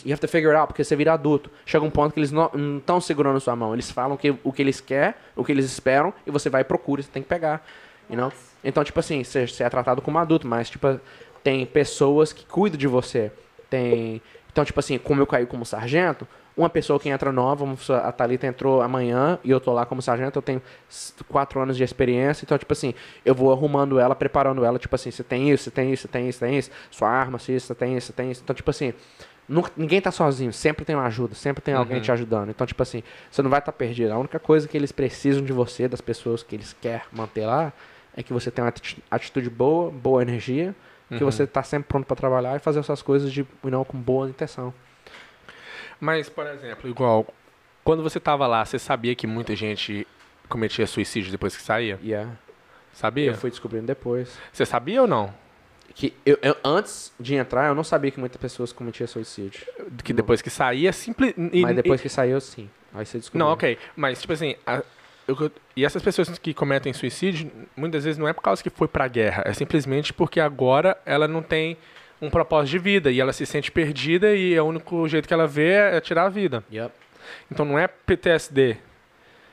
you have to figure it out, porque você vira adulto. Chega um ponto que eles não estão segurando sua mão. Eles falam que, o que eles querem, o que eles esperam, e você vai e procura, você tem que pegar. You know? Então, tipo assim, você, você é tratado como adulto, mas, tipo, tem pessoas que cuidam de você. Tem. Então, tipo assim, como eu caí como sargento, uma pessoa que entra nova, a Thalita entrou amanhã e eu tô lá como sargento, eu tenho quatro anos de experiência, então, tipo assim, eu vou arrumando ela, preparando ela, tipo assim, você tem isso, você tem isso, você tem isso, você tem isso, sua arma, se isso, você tem isso, você tem isso. Então, tipo assim, nunca- ninguém tá sozinho, sempre tem uma ajuda, sempre tem alguém te ajudando. Então, tipo assim, você não vai estar perdido. A única coisa que eles precisam de você, das pessoas que eles querem manter lá, é que você tenha uma ati- atitude boa, boa energia, que você tá sempre pronto para trabalhar e fazer essas coisas de, know, com boa intenção. Mas, por exemplo, igual, quando você tava lá, você sabia que muita gente cometia suicídio depois que saía? Yeah. Sabia? Eu fui descobrindo depois. Você sabia ou não? Que eu, eu- antes de entrar, eu não sabia que muitas pessoas cometiam suicídio. Que depois que saía, simples. Mas depois que saiu, sim. Aí você descobriu. Não, ok. Mas, tipo assim, a- eu- e essas pessoas que cometem suicídio, muitas vezes não é por causa que foi pra guerra, é simplesmente porque agora ela não tem um propósito de vida e ela se sente perdida e o único jeito que ela vê é tirar a vida. Yep. Então não é PTSD,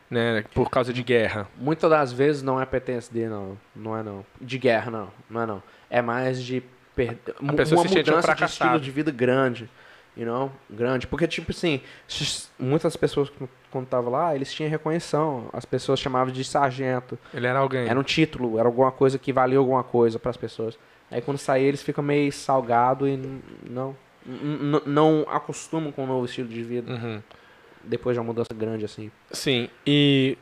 né, por causa de guerra. Muitas das vezes não é PTSD, não. Não é, não. De guerra, não. Não é, não. É mais de pessoa uma um mudança de estilo de vida grande. You know? Grande. Porque, tipo assim, muitas pessoas, quando- estavam lá, eles tinham reconhecção. As pessoas chamavam de sargento. Ele era alguém. Era um título, era alguma coisa que valia alguma coisa para as pessoas. Aí quando sair eles ficam meio salgado e não não acostumam com o novo estilo de vida Uhum. depois de uma mudança grande assim. Sim, e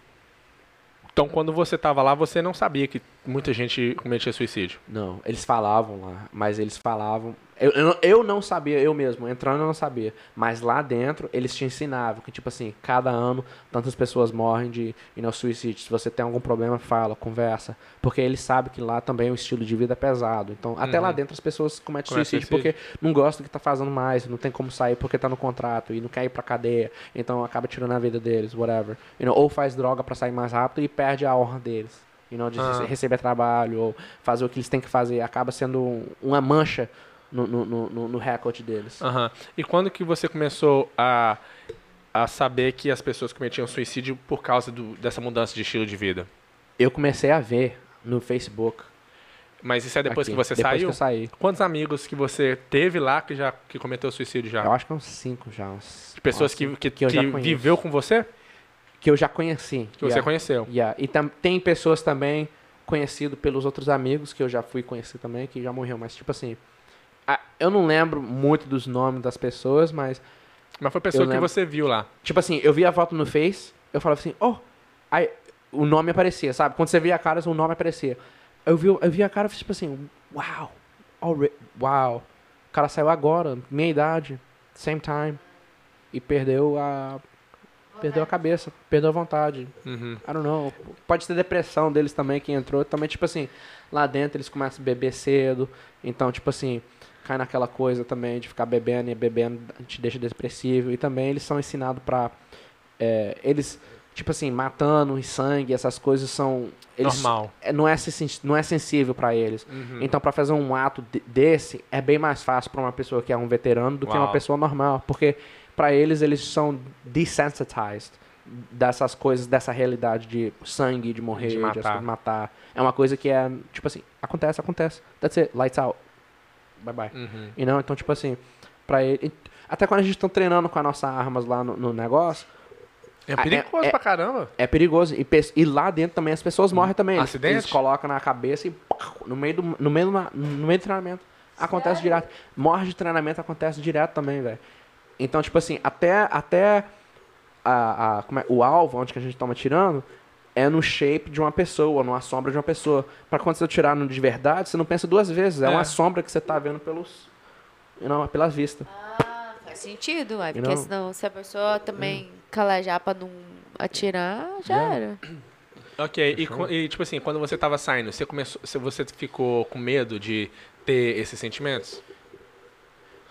então quando você tava lá, você não sabia que muita gente cometia suicídio. Não, eles falavam lá, mas eles falavam. Eu, eu, não- eu não sabia, eu mesmo, entrando eu não sabia. Mas lá dentro eles te ensinavam que, tipo assim, cada ano tantas pessoas morrem de you know, suicídio. Se você tem algum problema, fala, conversa. Porque eles sabem que lá também o estilo de vida é pesado. Então, até lá dentro as pessoas cometem Comete suicídio, suicídio. porque não gostam do que tá fazendo mais, não tem como sair porque tá no contrato e não quer ir pra cadeia. Então acaba tirando a vida deles, whatever. You know, ou faz droga pra sair mais rápido e perde a honra deles. You know, de Ah. receber trabalho ou fazer o que eles têm que fazer. Acaba sendo um- uma mancha no, no, no, no- recorde deles. Aham. E quando que você começou a, a saber que as pessoas cometiam suicídio por causa do- dessa mudança de estilo de vida? Eu comecei a ver no Facebook. Mas isso é depois aqui, que você depois saiu? Que eu saí. Quantos amigos que você teve lá que já que cometeu suicídio já? Eu acho que uns cinco já. Uns, De pessoas nossa, que, que, que que viveu com você? que eu já conheci. Que você yeah. conheceu? Yeah. E tam, tem pessoas também conhecido pelos outros amigos que eu já fui conhecer também, que já morreu. Mas, tipo assim, eu não lembro muito dos nomes das pessoas, mas, Mas foi pessoa que você viu lá. tipo assim, eu vi a foto no Face, eu falava assim, oh, aí o nome aparecia, sabe? Quando você via a cara, o nome aparecia. Eu vi, eu vi a cara e tipo assim, uau, alre- uau. O cara saiu agora, minha idade, same time, e perdeu a. Perdeu a cabeça, perdeu a vontade. Uhum. I don't know. Pode ter depressão deles também que entrou. Também, tipo assim, lá dentro eles começam a beber cedo. Então, tipo assim, cai naquela coisa também de ficar bebendo e bebendo te deixa depressivo. E também eles são ensinados pra. é, eles, tipo assim, matando e sangue, essas coisas são. Eles, Normal. é, não, é, não é sensível pra eles. Uhum. Então, pra fazer um ato de- desse, é bem mais fácil pra uma pessoa que é um veterano do que uma Uau. pessoa normal. Porque pra eles, eles são desensitized dessas coisas, dessa realidade de sangue, de morrer, De de, matar. matar. matar. É uma coisa que é, tipo assim, acontece, acontece. That's it, lights out. Bye bye. Uhum. E não, então, tipo assim, pra ele. Até quando a gente tá treinando com as nossas armas lá no, no negócio, É Ah, perigoso é- é- pra caramba. é perigoso. E, e lá dentro também as pessoas morrem também. Acidente? Eles colocam na cabeça e no meio do, no meio do, no meio do treinamento. Acontece direto. Morte de treinamento acontece direto também, velho. Então, tipo assim, até, até a, a- como é- o alvo onde que a gente toma tirando é no shape de uma pessoa, numa sombra de uma pessoa. Pra quando você tirar de verdade, você não pensa duas vezes. É, É. uma sombra que você tá vendo pelos. Não, pelas vistas. Ah, faz sentido, ué, porque não? senão se a pessoa também calejar pra não atirar, já Yeah. era. Ok, e, e, tipo assim, quando você tava saindo, você começou, você ficou com medo de ter esses sentimentos?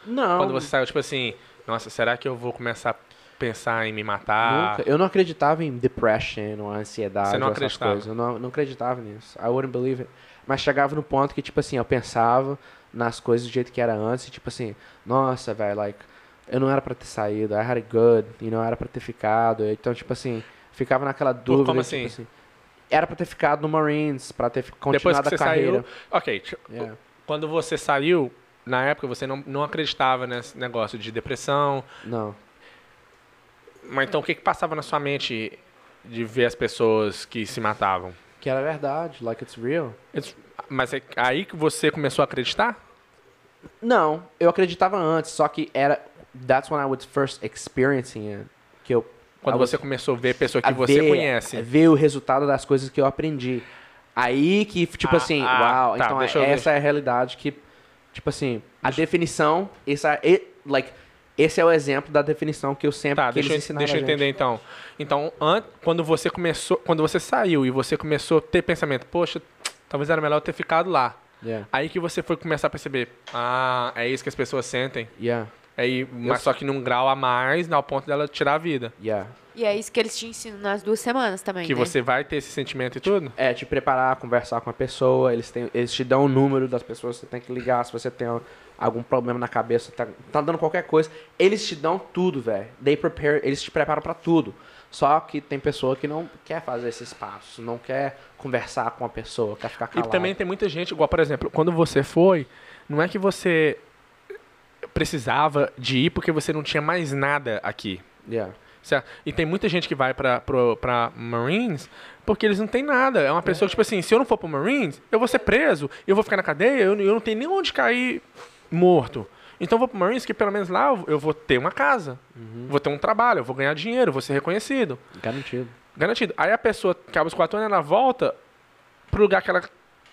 Não. Quando você saiu, tipo assim, nossa, será que eu vou começar a pensar em me matar? Nunca. Eu não acreditava em depression ansiedade Você não essas coisas. Eu não, não acreditava nisso. I wouldn't believe it. Mas chegava no ponto que, tipo assim, eu pensava nas coisas do jeito que era antes. E, tipo assim, nossa, velho, like, eu não era pra ter saído. I had it good. You know, era pra ter ficado. Então, tipo assim, ficava naquela dúvida. como tipo assim? assim, Era pra ter ficado no Marines, pra ter fi- Depois continuado que a carreira. saiu. Ok, tipo, Yeah. quando você saiu, na época você não, não acreditava nesse negócio de depressão. Não. Mas então o que, que passava na sua mente de ver as pessoas que se matavam? Que era verdade, like it's real. It's- Mas é aí que você começou a acreditar? Não, eu acreditava antes, só que era. That's when I was first experiencing it. Que eu. Quando was- você começou a ver pessoa que a você ver, conhece. Ver o resultado das coisas que eu aprendi. Aí que, tipo Ah, assim, ah, uau, tá, então deixa eu ver. essa é a realidade que, tipo assim, a definição, essa, e- like, esse é o exemplo da definição que eu sempre Tá, deixa eu, deixa eu entender então. Então, an- quando você começou, quando você saiu e você começou a ter pensamento, poxa, talvez era melhor eu ter ficado lá. Yeah, Aí que você foi começar a perceber, ah, é isso que as pessoas sentem. yeah, Aí, mas só que num grau a mais, ao ponto dela tirar a vida. yeah. E é isso que eles te ensinam nas duas semanas também, Que né? você vai ter esse sentimento e tudo. É, te preparar, conversar com a pessoa, eles, têm, eles te dão o número das pessoas que você tem que ligar, se você tem algum problema na cabeça, tá, tá dando qualquer coisa. Eles te dão tudo, velho. They prepare, eles te preparam pra tudo. Só que tem pessoa que não quer fazer esses passos, não quer conversar com a pessoa, quer ficar E calado. também tem muita gente, igual, por exemplo, quando você foi, não é que você precisava de ir porque você não tinha mais nada aqui. Yeah. certo? E tem muita gente que vai pra, pro, pra Marines porque eles não têm nada. É uma pessoa que, tipo assim, se eu não for pro Marines, eu vou ser preso, eu vou ficar na cadeia, eu, eu não tenho nem onde cair morto. Então eu vou pro Marines que pelo menos lá eu- eu vou ter uma casa, vou ter um trabalho, eu vou ganhar dinheiro, vou ser reconhecido. Garantido. Garantido. Aí a pessoa que acaba os quatro anos, ela volta pro lugar que ela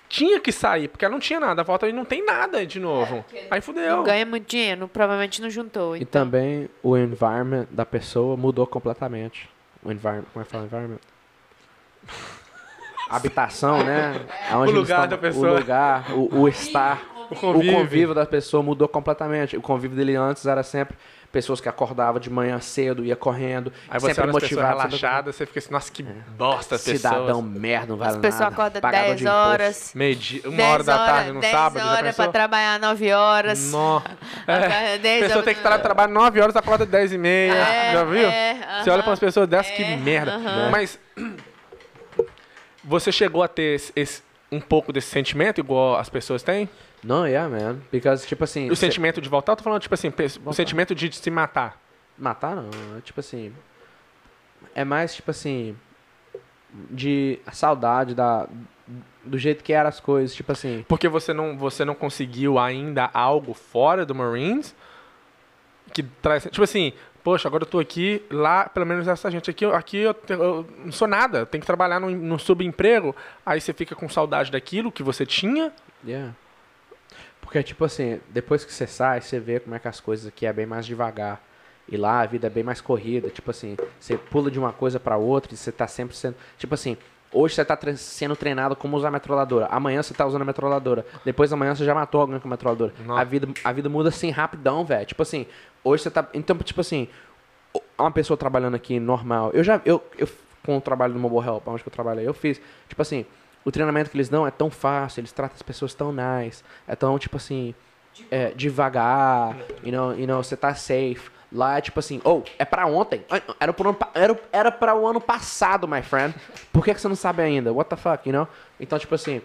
tinha que sair, porque ela não tinha nada. Volta e não tem nada de novo. Aí fudeu. Não ganha muito dinheiro, provavelmente não juntou. E Então. também o environment da pessoa mudou completamente. O environment, como é que fala environment? Habitação, né? Aonde O lugar estão- da pessoa. O lugar, o, o estar. O O convívio. convívio da pessoa mudou completamente. O convívio dele antes era sempre pessoas que acordavam de manhã cedo, ia correndo, Aí você sempre as pessoas sempre- relaxadas, você fica assim, nossa, que bosta Cidadão pessoas. merda, não vale As pessoas nada. acordam pagador 10 de imposto. horas. Meio dia, uma 10 hora da tarde no 10 sábado, já horas pensou? pra trabalhar 9 horas. Nossa. É, 10 a pessoa tem que estar trabalhar 9 horas, acorda 10 e meia. É, já viu? é, você olha para umas pessoas dessas, que É, merda. aham. Mas você chegou a ter esse, esse- um pouco desse sentimento, igual as pessoas têm? Não, yeah, man. Because, tipo assim. O sentimento de voltar, eu tô falando, tipo assim, pe- o sentimento de se matar. Matar não, é tipo assim. É mais tipo assim. De saudade da, do jeito que eram as coisas, tipo assim. Porque você não, você não conseguiu ainda algo fora do Marines que traz. Tipo assim, poxa, agora eu tô aqui, lá, pelo menos essa gente aqui, aqui eu, eu não sou nada, tenho que trabalhar num, num subemprego. Aí você fica com saudade daquilo que você tinha. Yeah. Porque, tipo assim, depois que você sai, você vê como é que as coisas aqui é bem mais devagar. E lá a vida é bem mais corrida. Tipo assim, você pula de uma coisa pra outra e você tá sempre sendo. Tipo assim, hoje você tá tre- sendo treinado como usar a metralhadora. Amanhã você tá usando a metralhadora. Depois amanhã você já matou alguém com a metralhadora. A vida, a vida muda assim rapidão, velho. Tipo assim, hoje você tá. Então, tipo assim, uma pessoa trabalhando aqui normal. Eu já. Eu, eu com o trabalho no Mobile Help, onde que eu trabalhei, eu fiz. Tipo assim, o treinamento que eles dão é tão fácil, eles tratam as pessoas tão nice. É tão, tipo assim, é, devagar, you know, you know, você tá safe. Lá é tipo assim, oh, é pra ontem. Ai, Era, pro ano, era, era pra o ano passado, my friend. Por que, que você não sabe ainda? What the fuck, you know? Então, tipo assim,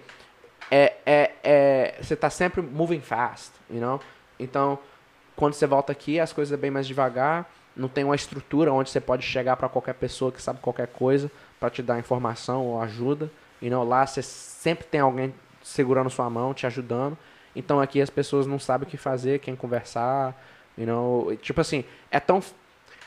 é, é, é, você tá sempre moving fast, you know? Então, quando você volta aqui, as coisas é bem mais devagar. Não tem uma estrutura onde você pode chegar pra qualquer pessoa que sabe qualquer coisa pra te dar informação ou ajuda. You know? Lá você sempre tem alguém segurando sua mão, te ajudando. Então aqui as pessoas não sabem o que fazer, quem conversar. You know? E, Tipo assim, é tão.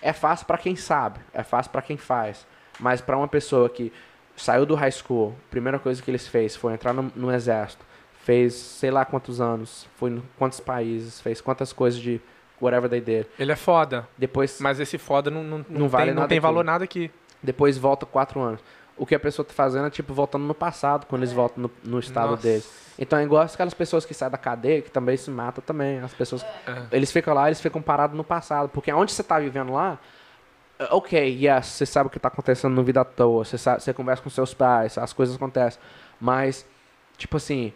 É fácil pra quem sabe, é fácil pra quem faz. Mas pra uma pessoa que saiu do high school, primeira coisa que eles fez foi entrar no, no exército, fez sei lá quantos anos, foi em quantos países, fez quantas coisas de whatever they did. Ele é foda. Depois, Mas esse foda não, não, não, Não vale tem, não tem aqui. valor nada aqui. depois volta quatro anos. O que a pessoa tá fazendo é, tipo, voltando no passado, quando eles voltam no, no estado Nossa. deles. Então é igual aquelas pessoas que saem da cadeia, que também se matam também. As pessoas, eles ficam lá, eles ficam parados no passado. Porque onde você tá vivendo lá, eh, ok, yes, você sabe o que tá acontecendo no vida à toa, você, sabe, você conversa com seus pais, as coisas acontecem. Mas, tipo assim,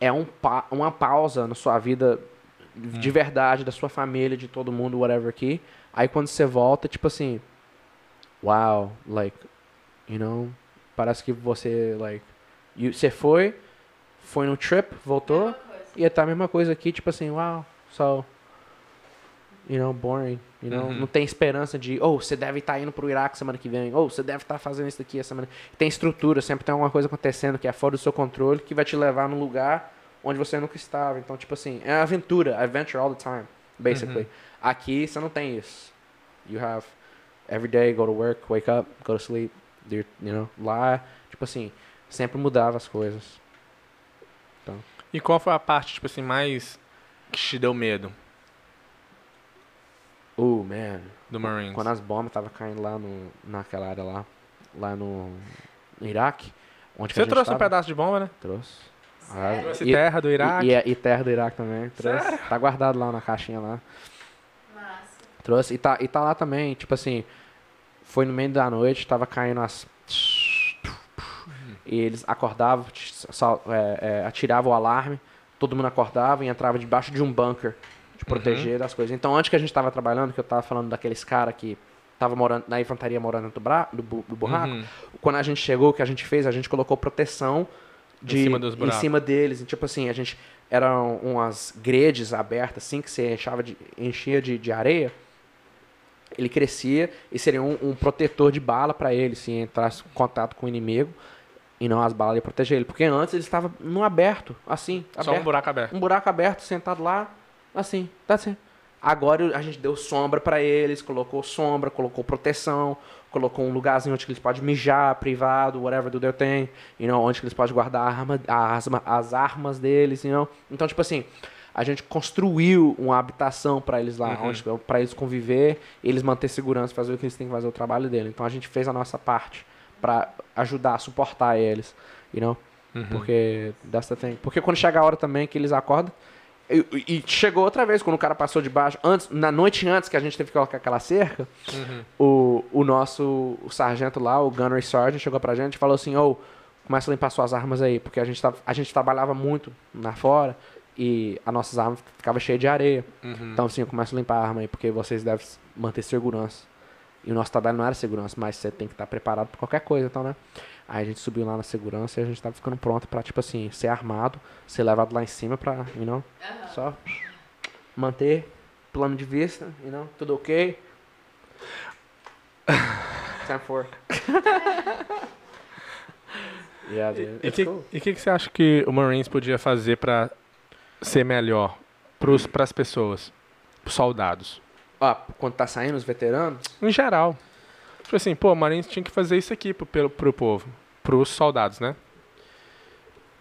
é um pa uma pausa na sua vida de verdade, da sua família, de todo mundo, whatever aqui. Aí quando você volta, tipo assim, wow, like, you know, parece que você, like, you- você foi, foi no trip, voltou, e tá a mesma coisa aqui, tipo assim, wow, so, you know, boring, you know, Uhum. não tem esperança de, oh, você deve estar indo pro Iraque semana que vem, ou você deve estar fazendo isso daqui essa semana. Tem estrutura, sempre tem alguma coisa acontecendo que é fora do seu controle, que vai te levar num lugar onde você nunca estava. Então, tipo assim, é aventura, adventure all the time, basically. Aqui você não tem isso. You have every day, go to work, wake up, go to sleep, you know, lá, tipo assim, sempre mudava as coisas. E qual foi a parte, tipo assim, mais que te deu medo Oh, man. do Marines? Quando as bombas estavam caindo lá no, naquela área lá, lá no, no Iraque, onde que a Você gente trouxe um pedaço de bomba, né? Trouxe. Ah, Trouxe e- terra do Iraque. E, e, e terra do Iraque também. Trouxe. Tá guardado lá na caixinha lá. Massa. Trouxe. E tá, e tá lá também, tipo assim, foi no meio da noite, tava caindo as. E eles acordavam, é, é, atiravam o alarme, todo mundo acordava e entrava debaixo de um bunker de proteger das coisas. Então, antes que a gente tava trabalhando, que eu tava falando daqueles caras que tava morando na infantaria morando dentro do, bra, do, bu- do burraco, Uhum. quando a gente chegou, o que a gente fez, a gente colocou proteção de, Em cima dos buracos. cima deles. E, tipo assim, a gente eram umas gredes abertas assim que você enchava de, enchia de, de areia. Ele crescia e seria um, um protetor de bala para ele se entrasse em contato com o inimigo e não as balas iam proteger ele, porque antes ele estava no aberto, assim, Só aberto um buraco aberto. um buraco aberto, sentado lá, assim, tá assim. Agora a gente deu sombra pra eles, colocou sombra, colocou proteção, colocou um lugarzinho onde eles podem mijar, privado, whatever do thing, you know, onde eles podem guardar a arma, as, as armas deles, you know. Então, tipo assim, a gente construiu uma habitação pra eles lá, Uhum. onde para eles conviver, eles manter segurança, fazer o que eles têm que fazer o trabalho dele. Então a gente fez a nossa parte pra ajudar, suportar eles, you know. Uhum. Porque that's the thing. Porque quando chega a hora também que eles acordam. E, e chegou outra vez, quando o cara passou de baixo, antes, na noite antes que a gente teve que colocar aquela cerca, Uhum. o, o nosso o sargento lá, o Gunnery Sergeant, chegou pra gente e falou assim, ô, começa a limpar suas armas aí, porque a gente, tá, a gente trabalhava muito na fora e as nossas armas ficavam cheias de areia. Uhum. Então assim, eu começo a limpar a arma aí, porque vocês devem manter segurança. E o nosso trabalho não era segurança, mas você tem que estar preparado pra qualquer coisa, então, né? Aí a gente subiu lá na segurança e a gente tava ficando pronto pra, tipo assim, ser armado, ser levado lá em cima pra, you know, só manter plano de vista, you know, tudo ok. Time for. yeah, dude. E o que, cool. e que, que você acha que o Marines podia fazer pra ser melhor para as pessoas, pros soldados? Ó, quando tá saindo os veteranos, Em geral. Tipo assim, pô, o Marines tinha que fazer isso aqui pro, pro povo. Pros soldados, né?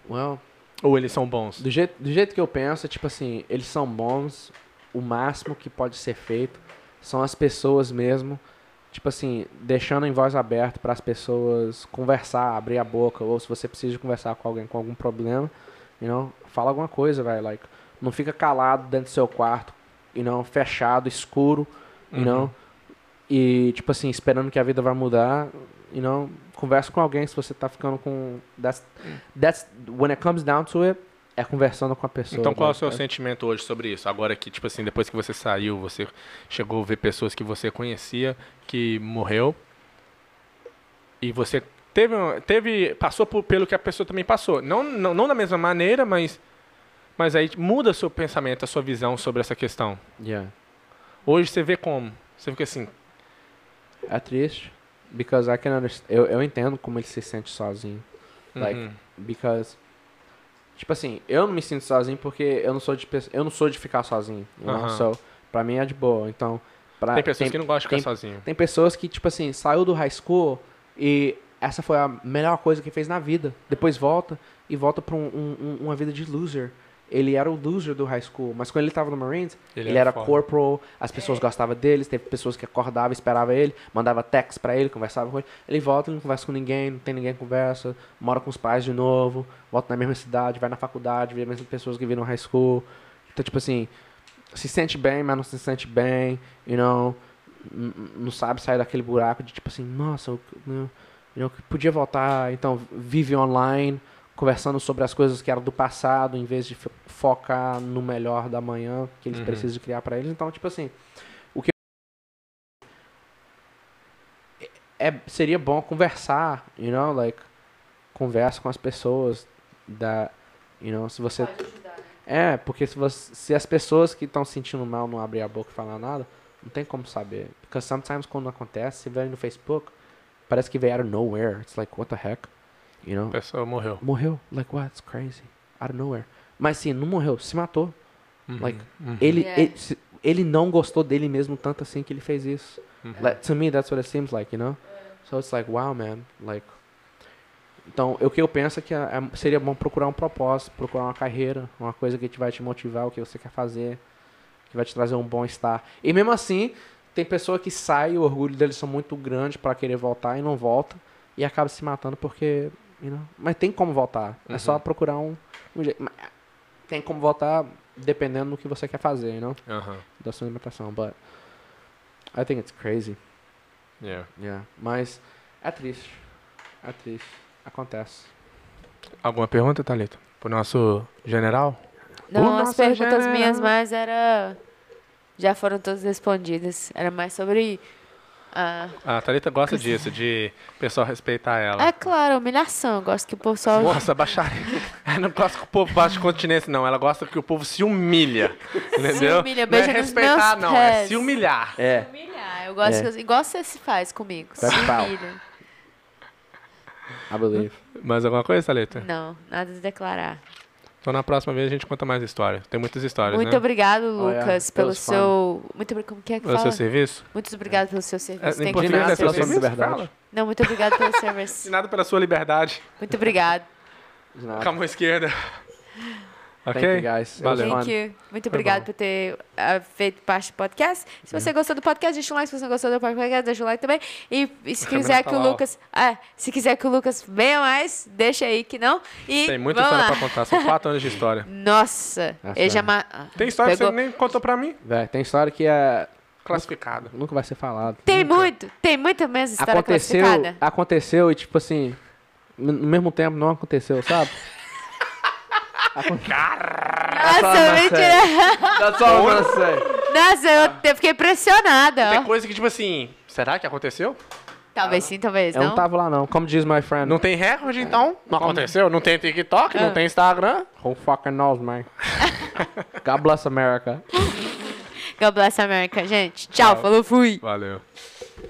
well, Ou eles são bons? Do jeito, do jeito que eu penso, é tipo assim, eles são bons, o máximo que pode ser feito são as pessoas mesmo, tipo assim, deixando em voz aberta para as pessoas conversar, abrir a boca, ou se você precisa conversar com alguém com algum problema, you know, fala alguma coisa, velho, like, não fica calado dentro do seu quarto, you know, fechado, escuro, you Uhum. know, e tipo assim, esperando que a vida vai mudar, you know, conversa com alguém se você tá ficando com that's, that's when it comes down to it, é conversando com a pessoa. Então qual é o seu sentimento hoje sobre isso? Agora que, tipo assim, depois que você saiu, você chegou a ver pessoas que você conhecia que morreu e você teve, teve passou por, pelo que a pessoa também passou. Não, não, não da mesma maneira, mas, mas aí muda seu pensamento, a sua visão sobre essa questão. Yeah. Hoje você vê como? Você fica assim, É triste. Because I can understand. Eu, eu entendo como ele se sente sozinho. Like, uhum, Because. Tipo assim, eu não me sinto sozinho porque eu não sou de, eu não sou de ficar sozinho. You know? Aham. So, pra mim é de boa. Então, pra, tem pessoas que não gostam de ficar sozinho. Tem pessoas que, tipo assim, saiu do high school e essa foi a melhor coisa que fez na vida. Depois volta e volta pra um- um- um- uma vida de loser. ele era o loser do high school, mas quando ele tava no Marines, Ele ele, era era foda. corporal, as pessoas gostavam dele, teve pessoas que acordavam, esperavam ele, mandava text pra ele, conversava com ele. Ele volta, ele não conversa com ninguém, não tem ninguém que conversa, mora com os pais de novo, volta na mesma cidade, vai na faculdade, vê as mesmas pessoas que viram high school. Então, tipo assim, se sente bem, mas não se sente bem, you know, não sabe sair daquele buraco de tipo assim, nossa, eu, eu, eu podia voltar, então vive online, conversando sobre as coisas que eram do passado, em vez de fo- focar no melhor da manhã que eles Uhum. precisam criar pra eles. Então, tipo assim, o que é, seria bom conversar, you know, like conversa com as pessoas da, you know, se você é, porque se, você, se as pessoas que estão sentindo mal não abrir a boca e falar nada, não tem como saber. Because sometimes quando acontece, você vê no Facebook, parece que veio out of nowhere. It's like, what the heck? You A know? pessoa morreu. Morreu. Like, what? It's crazy. Out of nowhere. Mas sim, não morreu, se matou. Uhum, Like, uhum, Ele, Yeah. ele, ele não gostou dele mesmo tanto assim que ele fez isso. uhum. Like, to me, that's what it seems like, you know? So it's like, wow, man. Like, então, o que eu penso é que é- é- seria bom procurar um propósito, procurar uma carreira, uma coisa que te vai te motivar, o que você quer fazer, que vai te trazer um bom estar. E mesmo assim, tem pessoa que sai, o orgulho deles são muito grande para querer voltar e não volta e acaba se matando porque, you know, mas tem como voltar. É só Uhum. procurar um, um jeito. Tem como voltar dependendo do que você quer fazer, you know? Aham. Da sua alimentação, but I think it's crazy. Yeah. Yeah. Mas é triste. É triste. Acontece. Alguma pergunta, Thalita? Pro nosso general? Não, O as perguntas general. minhas mais era. Já foram todas respondidas. Era mais sobre. Ah, A Thalita gosta disso, de o pessoal respeitar ela. é claro, humilhação. Eu gosto que o pessoal. Nossa, baixaria. Ela não gosta que o povo baixe continência, não. Ela gosta que o povo se humilha. Entendeu? humilha, não beija é respeitar, meus não. É pés. se humilhar. É. Humilhar. Eu gosto É. que, igual você se faz comigo. Se de pau. humilha. I believe. Mais alguma coisa, Thalita? Não, nada de declarar. Então na próxima vez a gente conta mais histórias. Tem muitas histórias, Muito né? obrigado, Oh. Lucas, That pelo was fun. seu. Muito obrigado. Como que é que Pelo fala? seu serviço? Muito obrigado pelo seu É, serviço. em Tem que português é pela sua liberdade. Fala. Não, muito obrigado pelo De serviço. nada pela sua liberdade. Muito obrigado. De nada. Com a mão esquerda. Thank ok? you, guys. Valeu. Thank you. Muito obrigado por ter ah, feito parte do podcast. Se você gostou do podcast, deixa um like. Se você não gostou do podcast, deixa um like também. E, e se quiser que o. Lucas. Ah, se quiser que o Lucas venha mais, deixa aí que não. E Tem muita vamos história lá. pra contar. São quatro anos de história. Nossa, ele já. ma- ah, Tem história que pegou- você nem contou pra mim. Véi, tem história que é, Classificada. nunca vai ser falada. Tem muito, tem muita mesmo história Aconteceu, classificada. aconteceu e tipo assim, no no mesmo tempo não aconteceu, sabe? Nossa, mentira. That's all I'm gonna say. Nossa, eu, eu fiquei impressionada. Tem ó. coisa que, tipo assim, será que aconteceu? Talvez sim, talvez Eu não. não tava lá não. Como diz my friend. Não tem recorde, então? Não aconteceu? Não tem TikTok? Ah. Não tem Instagram? Who fucking knows, man? God bless America. God bless America, gente. Tchau, falou, fui. Valeu.